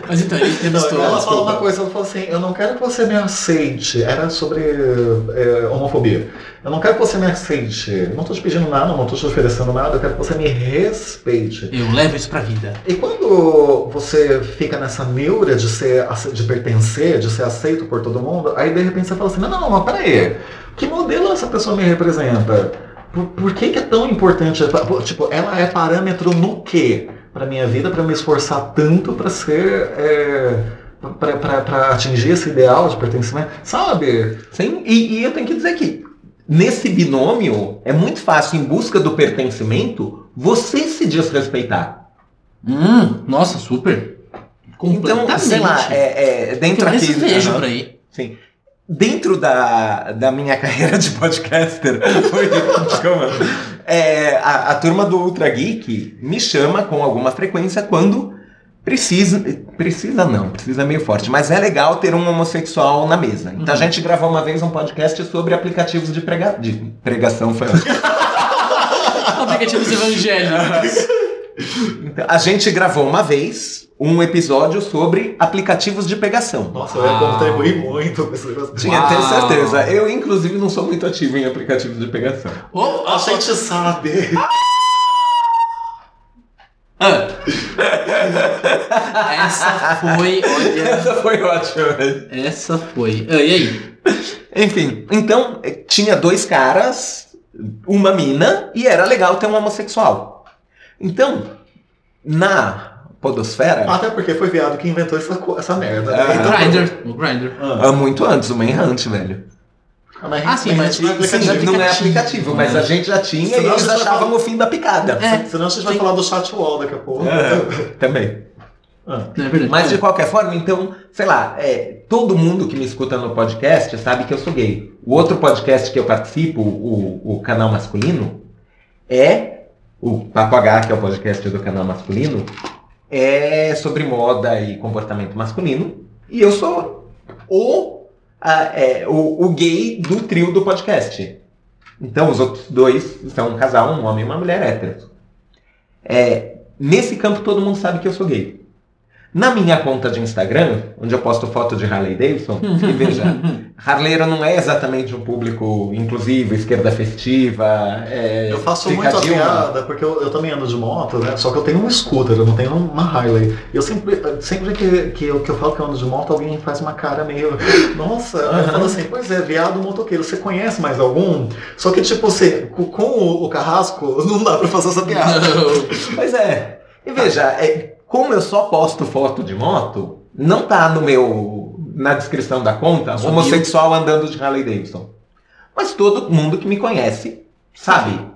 Mas então, ele entrevistou. ela falou uma coisa, ela falou assim, eu não quero que você me aceite. Era sobre é, homofobia. Eu não quero que você me aceite. Eu não estou te pedindo nada, não estou te oferecendo nada, eu quero que você me respeite. Eu levo isso pra vida. E quando você fica nessa neura de ser de pertencer, de ser aceito por todo mundo, aí de repente você fala assim, não, não, não, peraí. Que modelo essa pessoa me representa? Por, por que, que é tão importante? Tipo, ela é parâmetro no quê? Pra minha vida, pra me esforçar tanto pra ser. É, pra atingir esse ideal de pertencimento? Sabe? Sim, e, e eu tenho que dizer que nesse binômio é muito fácil, em busca do pertencimento, você se desrespeitar. Hum, nossa, super. Então, sei lá, é, é, dentro aqui. vejo por aí. Sim. Dentro da, da minha *laughs* carreira de podcaster, *laughs* foi, calma. É, a, a turma do Ultra Geek me chama com alguma frequência quando precisa. Precisa não, precisa meio forte, mas é legal ter um homossexual na mesa. Então a gente gravou uma vez um podcast sobre aplicativos de, prega, de pregação. Foi. *laughs* Aplicativos evangélicos. A gente gravou uma vez um episódio sobre aplicativos de pegação. Nossa, eu ia contribuir muito com esse negócio. Tinha certeza. Eu, inclusive, não sou muito ativo em aplicativos de pegação. Oh, A gente sabe. ah. Essa foi, olha. Essa foi ótima. velho. Essa foi. Ah, e aí? Enfim, então eh, tinha dois caras, uma mina, e era legal ter um homossexual. Então, na podosfera, Até porque foi viado que inventou essa, essa merda. Ah. né? Então, Grindr. O Grindr. Ah, muito antes, o Manhunt, velho. mas Ah, sim, mas- não é Sim, aplicativo. não é aplicativo. mas a gente já tinha Senão e eles achavam falar- o fim da picada. É. Senão a gente vai Sim. falar do chat wall daqui a pouco. É, também. Ah. É verdade. Mas de qualquer forma, então, sei lá, é, todo mundo que me escuta no podcast sabe que eu sou gay. O outro podcast que eu participo, o, o canal masculino, é o Papo H, que é o podcast do canal masculino, é sobre moda e comportamento masculino. E eu sou o, a- é, o, o gay do trio do podcast. Então os outros dois são um casal, um homem e uma mulher héteros. É, nesse campo todo mundo sabe que eu sou gay. Na minha conta de Instagram, onde eu posto foto de Harley Davidson, *laughs* e veja, Harleiro não é exatamente um público inclusivo, esquerda festiva. é, Eu faço fica muito a Dilma. piada, porque eu, eu também ando de moto, né? Só que eu tenho um scooter, eu não tenho uma Harley. E eu sempre, sempre que, que, eu, que eu falo que eu ando de moto, alguém faz uma cara meio. *laughs* Nossa, eu falo assim, pois é, viado motoqueiro, você conhece mais algum? Só que, tipo, você, com, com o, o carrasco, *laughs* não dá pra fazer essa piada. Pois é. E veja, é, como eu só posto foto de moto, não tá no meu. na descrição da conta, Subiu. homossexual andando de Harley Davidson. Mas todo mundo que me conhece sabe.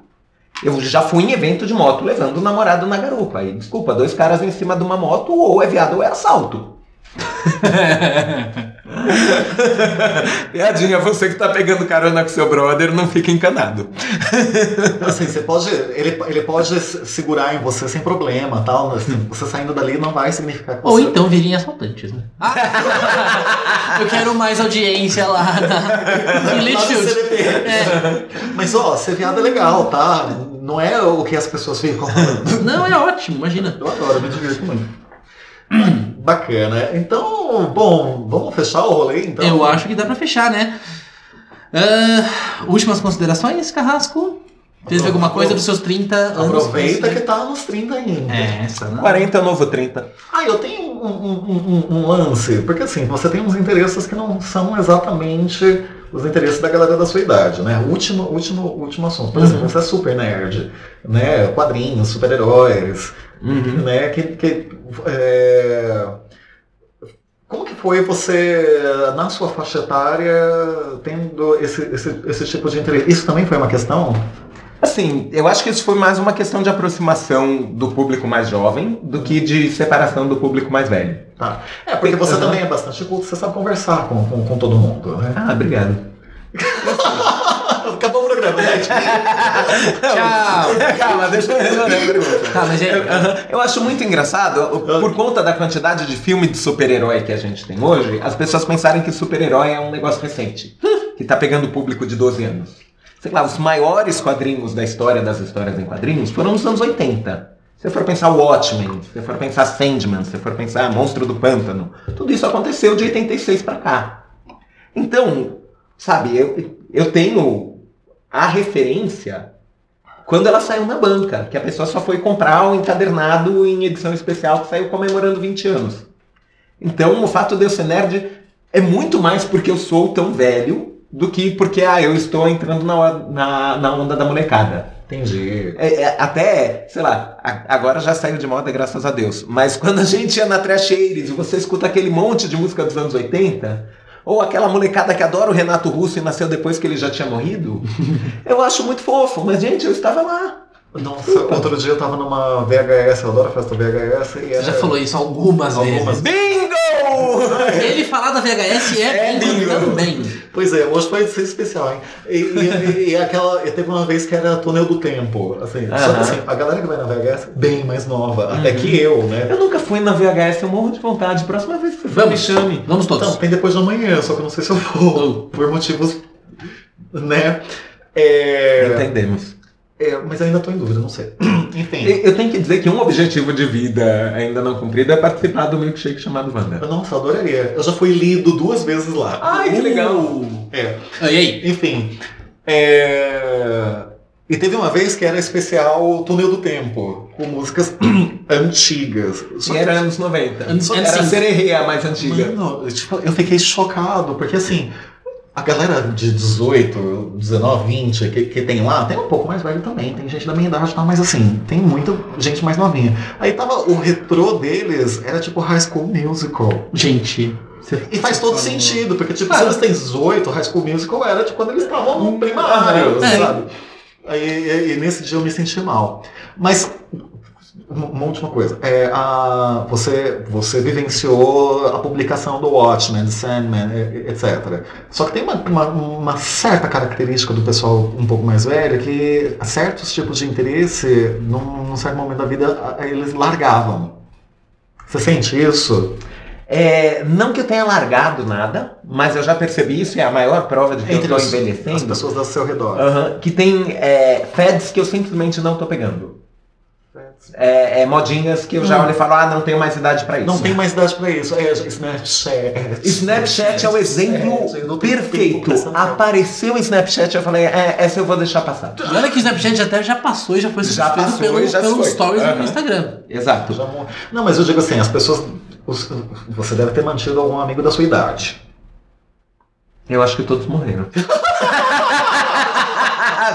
Eu já fui em evento de moto levando o namorado na garupa. E desculpa, dois caras em cima de uma moto, ou é viado ou é assalto. *laughs* *laughs* Piadinha, você que tá pegando carona com seu brother, não fica encanado. Assim, você pode. Ele, ele pode se- segurar em você sem problema tal. Assim, você saindo dali não vai significar que Ou você. então virem assaltantes, né? *laughs* Eu quero mais audiência lá na... *laughs* CDP. É. Mas ó, ser viado é legal, tá? Não é o que as pessoas ficam falando. Não, é ótimo, imagina. Eu adoro, eu me divirto muito. *clears throat* Bacana. Então, bom, vamos fechar o rolê então? Eu acho que dá pra fechar, né? Ah, últimas considerações, Carrasco? Teve alguma coisa dos seus 30 anos? Aproveita que tá nos 30 ainda. É, essa, né? 40 novo 30. Ah, eu tenho um, um- um- um lance, porque assim, você tem uns interesses que não são exatamente os interesses da galera da sua idade, né? Último, último, último assunto. Por Uhum. exemplo, você é super nerd, né? Quadrinhos, super-heróis, Uhum. né? Que, que, é, Como que foi você, na sua faixa etária, tendo esse, esse, esse tipo de interesse? Isso também foi uma questão? Assim, eu acho que isso foi mais uma questão de aproximação do público mais jovem do que de separação do público mais velho. Tá. É, porque você Uhum. também é bastante culto, você sabe conversar com, com, com todo mundo, né? Ah, obrigado. *laughs* Acabou o programa, gente. *laughs* Tchau! Calma, deixa eu responder a pergunta. Tá, mas. Aham. Eu acho muito engraçado, por conta da quantidade de filme de super-herói que a gente tem hoje, as pessoas pensarem que super-herói é um negócio recente, que tá pegando o público de 12 anos. Sei lá, os maiores quadrinhos da história das histórias em quadrinhos foram nos anos 80. Se for pensar Watchmen, se for pensar Sandman, se for pensar Monstro do Pântano, tudo isso aconteceu de 86 pra cá. Então, sabe, eu, eu tenho a referência quando ela saiu na banca, que a pessoa só foi comprar o encadernado em edição especial que saiu comemorando 20 anos. Então, o fato de eu ser nerd é muito mais porque eu sou tão velho do que porque ah, eu estou entrando na, na, na onda da molecada. Entendi. É, é, até, sei lá, a- agora já saiu de moda, graças a Deus. Mas *laughs* quando a gente ia na Trash Aires e você escuta aquele monte de música dos anos 80, ou aquela molecada que adora o Renato Russo e nasceu depois que ele já tinha morrido, *laughs* eu acho muito fofo. Mas, gente, eu estava lá. Nossa, *laughs* outro dia eu tava numa VHS, eu adoro festa VHS. E Você já falou isso algumas, Algumas vezes. Bingo! Ele falar da VHS é, É bingo bingo. também. Pois é, hoje vai ser especial, hein? E, e, e aquela. E teve uma vez que era Túnel do Tempo. Assim, Só que assim, a galera que vai na VHS, bem mais nova, até que eu, né? Eu nunca fui na VHS, eu morro de vontade. Próxima vez que você for, me Vamos. chame. Vamos todos. Então, tem depois de amanhã, só que eu não sei se eu vou, por motivos. né? É, Entendemos. É, mas eu ainda tô em dúvida, não sei. *clears throat* Enfim. Eu tenho que dizer que um objetivo de vida ainda não cumprido é participar do milkshake chamado Wanda. Nossa, eu adoraria. Eu já fui lido duas vezes lá. Ai, que legal! É. Ah, E aí? Enfim. é, E teve uma vez que era especial Túnel do Tempo, com músicas *clears throat* antigas. Só E era anos 90. Anos- era anos a sererê a mais antiga. Mano, tipo, eu fiquei chocado, porque assim, a galera de 18, 19, 20 que, que tem lá, tem um pouco mais velho também, tem gente da minha idade e mas assim, tem muita gente mais novinha. Aí tava o retrô deles, era tipo High School Musical. Gente. E faz todo Falou. sentido, porque tipo, se eles têm 18, High School Musical era tipo quando eles estavam no primário, É. sabe? Aí, e, e nesse dia eu me senti mal. Mas uma última coisa. É, a, você, você vivenciou a publicação do Watchmen, Sandman, e- e- etc. Só que tem uma, uma, uma certa característica do pessoal um pouco mais velho que certos tipos de interesse, num, num certo momento da vida, eles largavam. Você sente isso? É, não que eu tenha largado nada, mas eu já percebi isso, é a maior prova de que eu Entre estou os- as envelhecendo. pessoas ao seu redor. Que tem é, fads que eu simplesmente não tô pegando. É, é modinhas que eu já Hum. olho e falo, ah, não tenho mais idade pra isso. Não tem mais idade pra isso. É, Snapchat. Snapchat é o exemplo tenho tempo perfeito. Apareceu o Snapchat, eu falei, é, essa eu vou deixar passar. Olha que o Snapchat até já passou e já foi Já substituído passou pelo, e já pelo foi. Stories Aham. do Instagram. Exato. Não, mas eu digo assim, as pessoas. os- Você deve ter mantido algum amigo da sua idade. Eu acho que todos morreram. *laughs*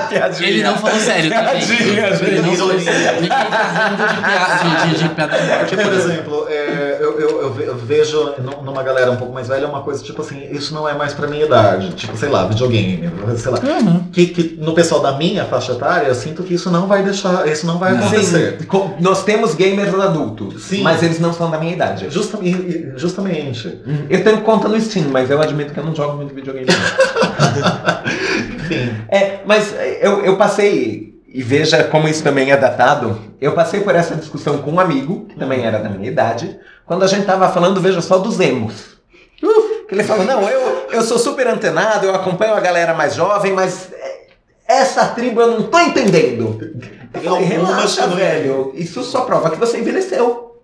Piadinha. Ele não falou sério também. Piadinha, Ele não falou gente. sério. Ninguém tá rindo de piada de, de, de piada morte. Porque, por exemplo, é, eu, eu- eu ve- eu vejo nu- numa galera um pouco mais velha uma coisa tipo assim, isso não é mais pra minha idade. Tipo, sei lá, videogame, sei lá. Uhum. Que, que no pessoal da minha faixa etária, eu sinto que isso não vai deixar. Isso não vai Não. acontecer. Sim, nós temos gamers adultos, Sim. mas eles não são da minha idade. Justa- e- e- justamente. Eu tenho conta no Steam, mas eu admito que eu não jogo muito videogame. *laughs* Enfim. É, mas eu, eu passei, e veja como isso também é datado, eu passei por essa discussão com um amigo, que também era da minha idade, quando a gente tava falando, veja só, dos emos. Que ele falou, não, eu, eu sou super antenado, eu acompanho a galera mais jovem, mas é, essa tribo eu não tô entendendo. Eu falei, relaxa, velho, isso só prova que você envelheceu.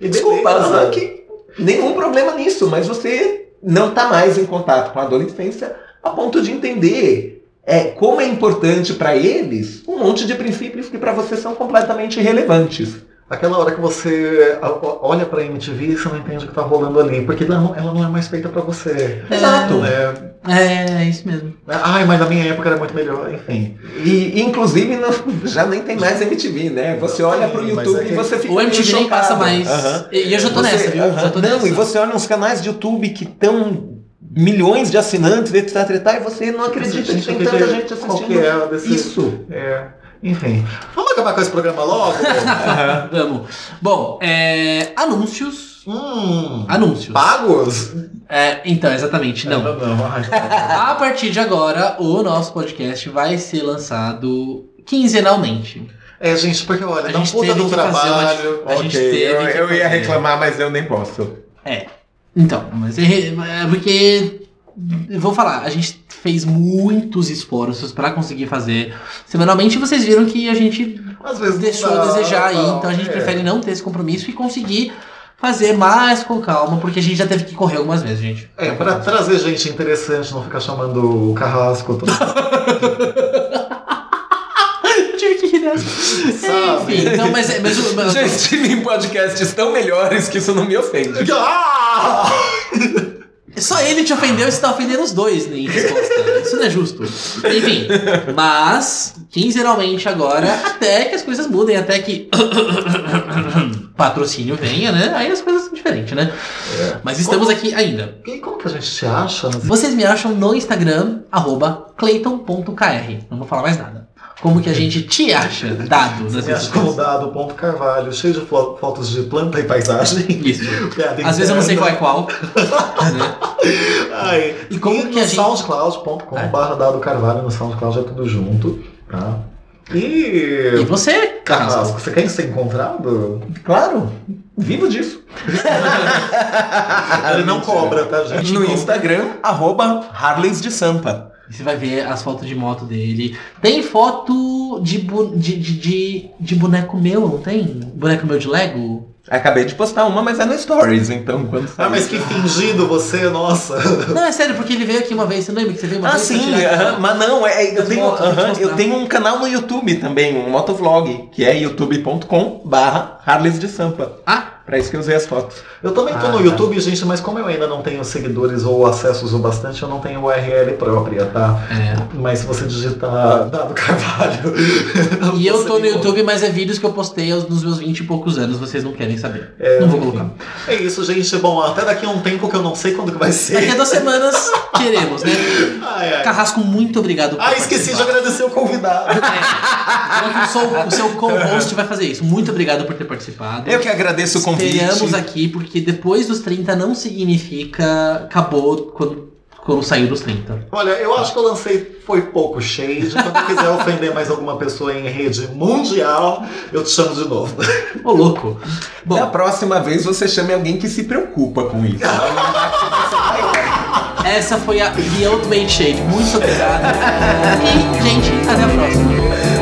E Desculpa, beleza. não que nenhum problema nisso, mas você não está mais em contato com a adolescência a ponto de entender é, como é importante para eles um monte de princípios que para você são completamente irrelevantes. Aquela hora que você a- a- olha pra MTV e você não entende o que tá rolando ali, porque ela não, ela não é mais feita pra você. Exato. É, É, é isso mesmo. ai, mas na minha época era muito melhor, enfim. E inclusive não- já nem tem mais MTV, né? Você olha pro Sim, mas YouTube é que- e você fica O MTV nem passa mais. Aham. E, eu já tô Você- nessa, viu? Já tô Não, nessa. e você olha uns canais de YouTube que estão milhões de assinantes, etc e tal, e você não acredita que tem tanta gente Qual assistindo que é desse... isso. É, enfim. Vamos acabar com esse programa logo? *laughs* Vamos. Bom, é, anúncios. hum, Anúncios. pagos? É, então, exatamente, não. Não, não. Ai, A partir de agora, o nosso podcast vai ser lançado quinzenalmente. É, gente, porque olha, A dá um gente puta que fazer uma- trabalho. A gente Ok, teve eu, que eu ia reclamar, mas eu nem posso. Então, mas é, é porque. Vou falar, a gente fez muitos esforços pra conseguir fazer semanalmente e vocês viram que a gente Às vezes não deixou dá, a desejar aí, não, então a gente é. prefere não ter esse compromisso e conseguir fazer mais com calma, porque a gente já teve que correr algumas vezes, gente. É, pra trazer gente interessante, não ficar chamando o carrasco. todo- *laughs* Sabe? Enfim, então, mas, mas, o- mas Já estive em podcasts tão melhores que isso não me ofende. *laughs* Ah! só ele te ofendeu e você tá ofendendo os dois né, em resposta. Isso não é justo. Enfim, mas quinzenalmente agora, até que as coisas mudem, até que *coughs* patrocínio venha, né? Aí as coisas são diferentes, né? É. Mas estamos aqui ainda. E como que a gente te acha? Vocês me acham no Instagram, arroba clayton.kr. Não vou falar mais nada. Como que a gente te acha, dado nas Me redes acho como sociais. dado ponto carvalho, cheio de fo- fotos de planta e paisagem. Isso. *laughs* Às vezes eu não sei qual é qual. né? Ai, E como que no a gente- soundcloud.com É. barra dado carvalho, no SoundCloud é tudo junto, tá? E... E você? Carrasco, você quer ser encontrado? Claro, vivo disso. *laughs* Ele não cobra, tá, gente? No Instagram, arroba Harleys de Sampa. Você vai ver as fotos de moto dele. Tem foto de, bu- de, de, de, de boneco meu, não tem? Boneco meu de Lego? Acabei de postar uma, mas é no Stories, então quando Ah, mas que fingido você, nossa. Não, é sério, porque ele veio aqui uma vez, você lembra que você veio uma Ah, vez? pra sim, aquela- aham, mas não, é, eu, tenho, motos, te aham, mostrar. eu tenho um canal no YouTube também, um motovlog, que é youtube.com barra Harleys de Sampa. Ah, Pra isso que eu usei as fotos. Eu também tô Ah, no tá. YouTube, gente, mas como eu ainda não tenho seguidores ou acessos o bastante, eu não tenho URL própria, tá? é. Mas se você digitar Dado Carvalho. *laughs* E eu tô no. YouTube, mas é vídeos que eu postei nos meus 20 e poucos anos, vocês não querem saber. É, não vou colocar. É isso, gente. Bom, até daqui a um tempo que eu não sei quando que vai Daqui a ser. duas semanas *laughs* queremos, né? Ai, ai. Carrasco, muito obrigado por Ah, esqueci de agradecer o convidado. Que o seu, o seu co-host vai fazer isso. Muito obrigado por ter participado. Eu que agradeço o convite. Esperamos aqui, porque depois dos 30 não significa acabou quando, quando saiu dos 30. Olha, eu acho que eu lancei foi pouco shade. Quando eu quiser ofender mais alguma pessoa em rede mundial, eu te chamo de novo. Ô, louco. Da Bom, próxima vez você chame alguém que se preocupa com isso. essa foi a The Ultimate Shade. Muito obrigado. E, gente, até a próxima.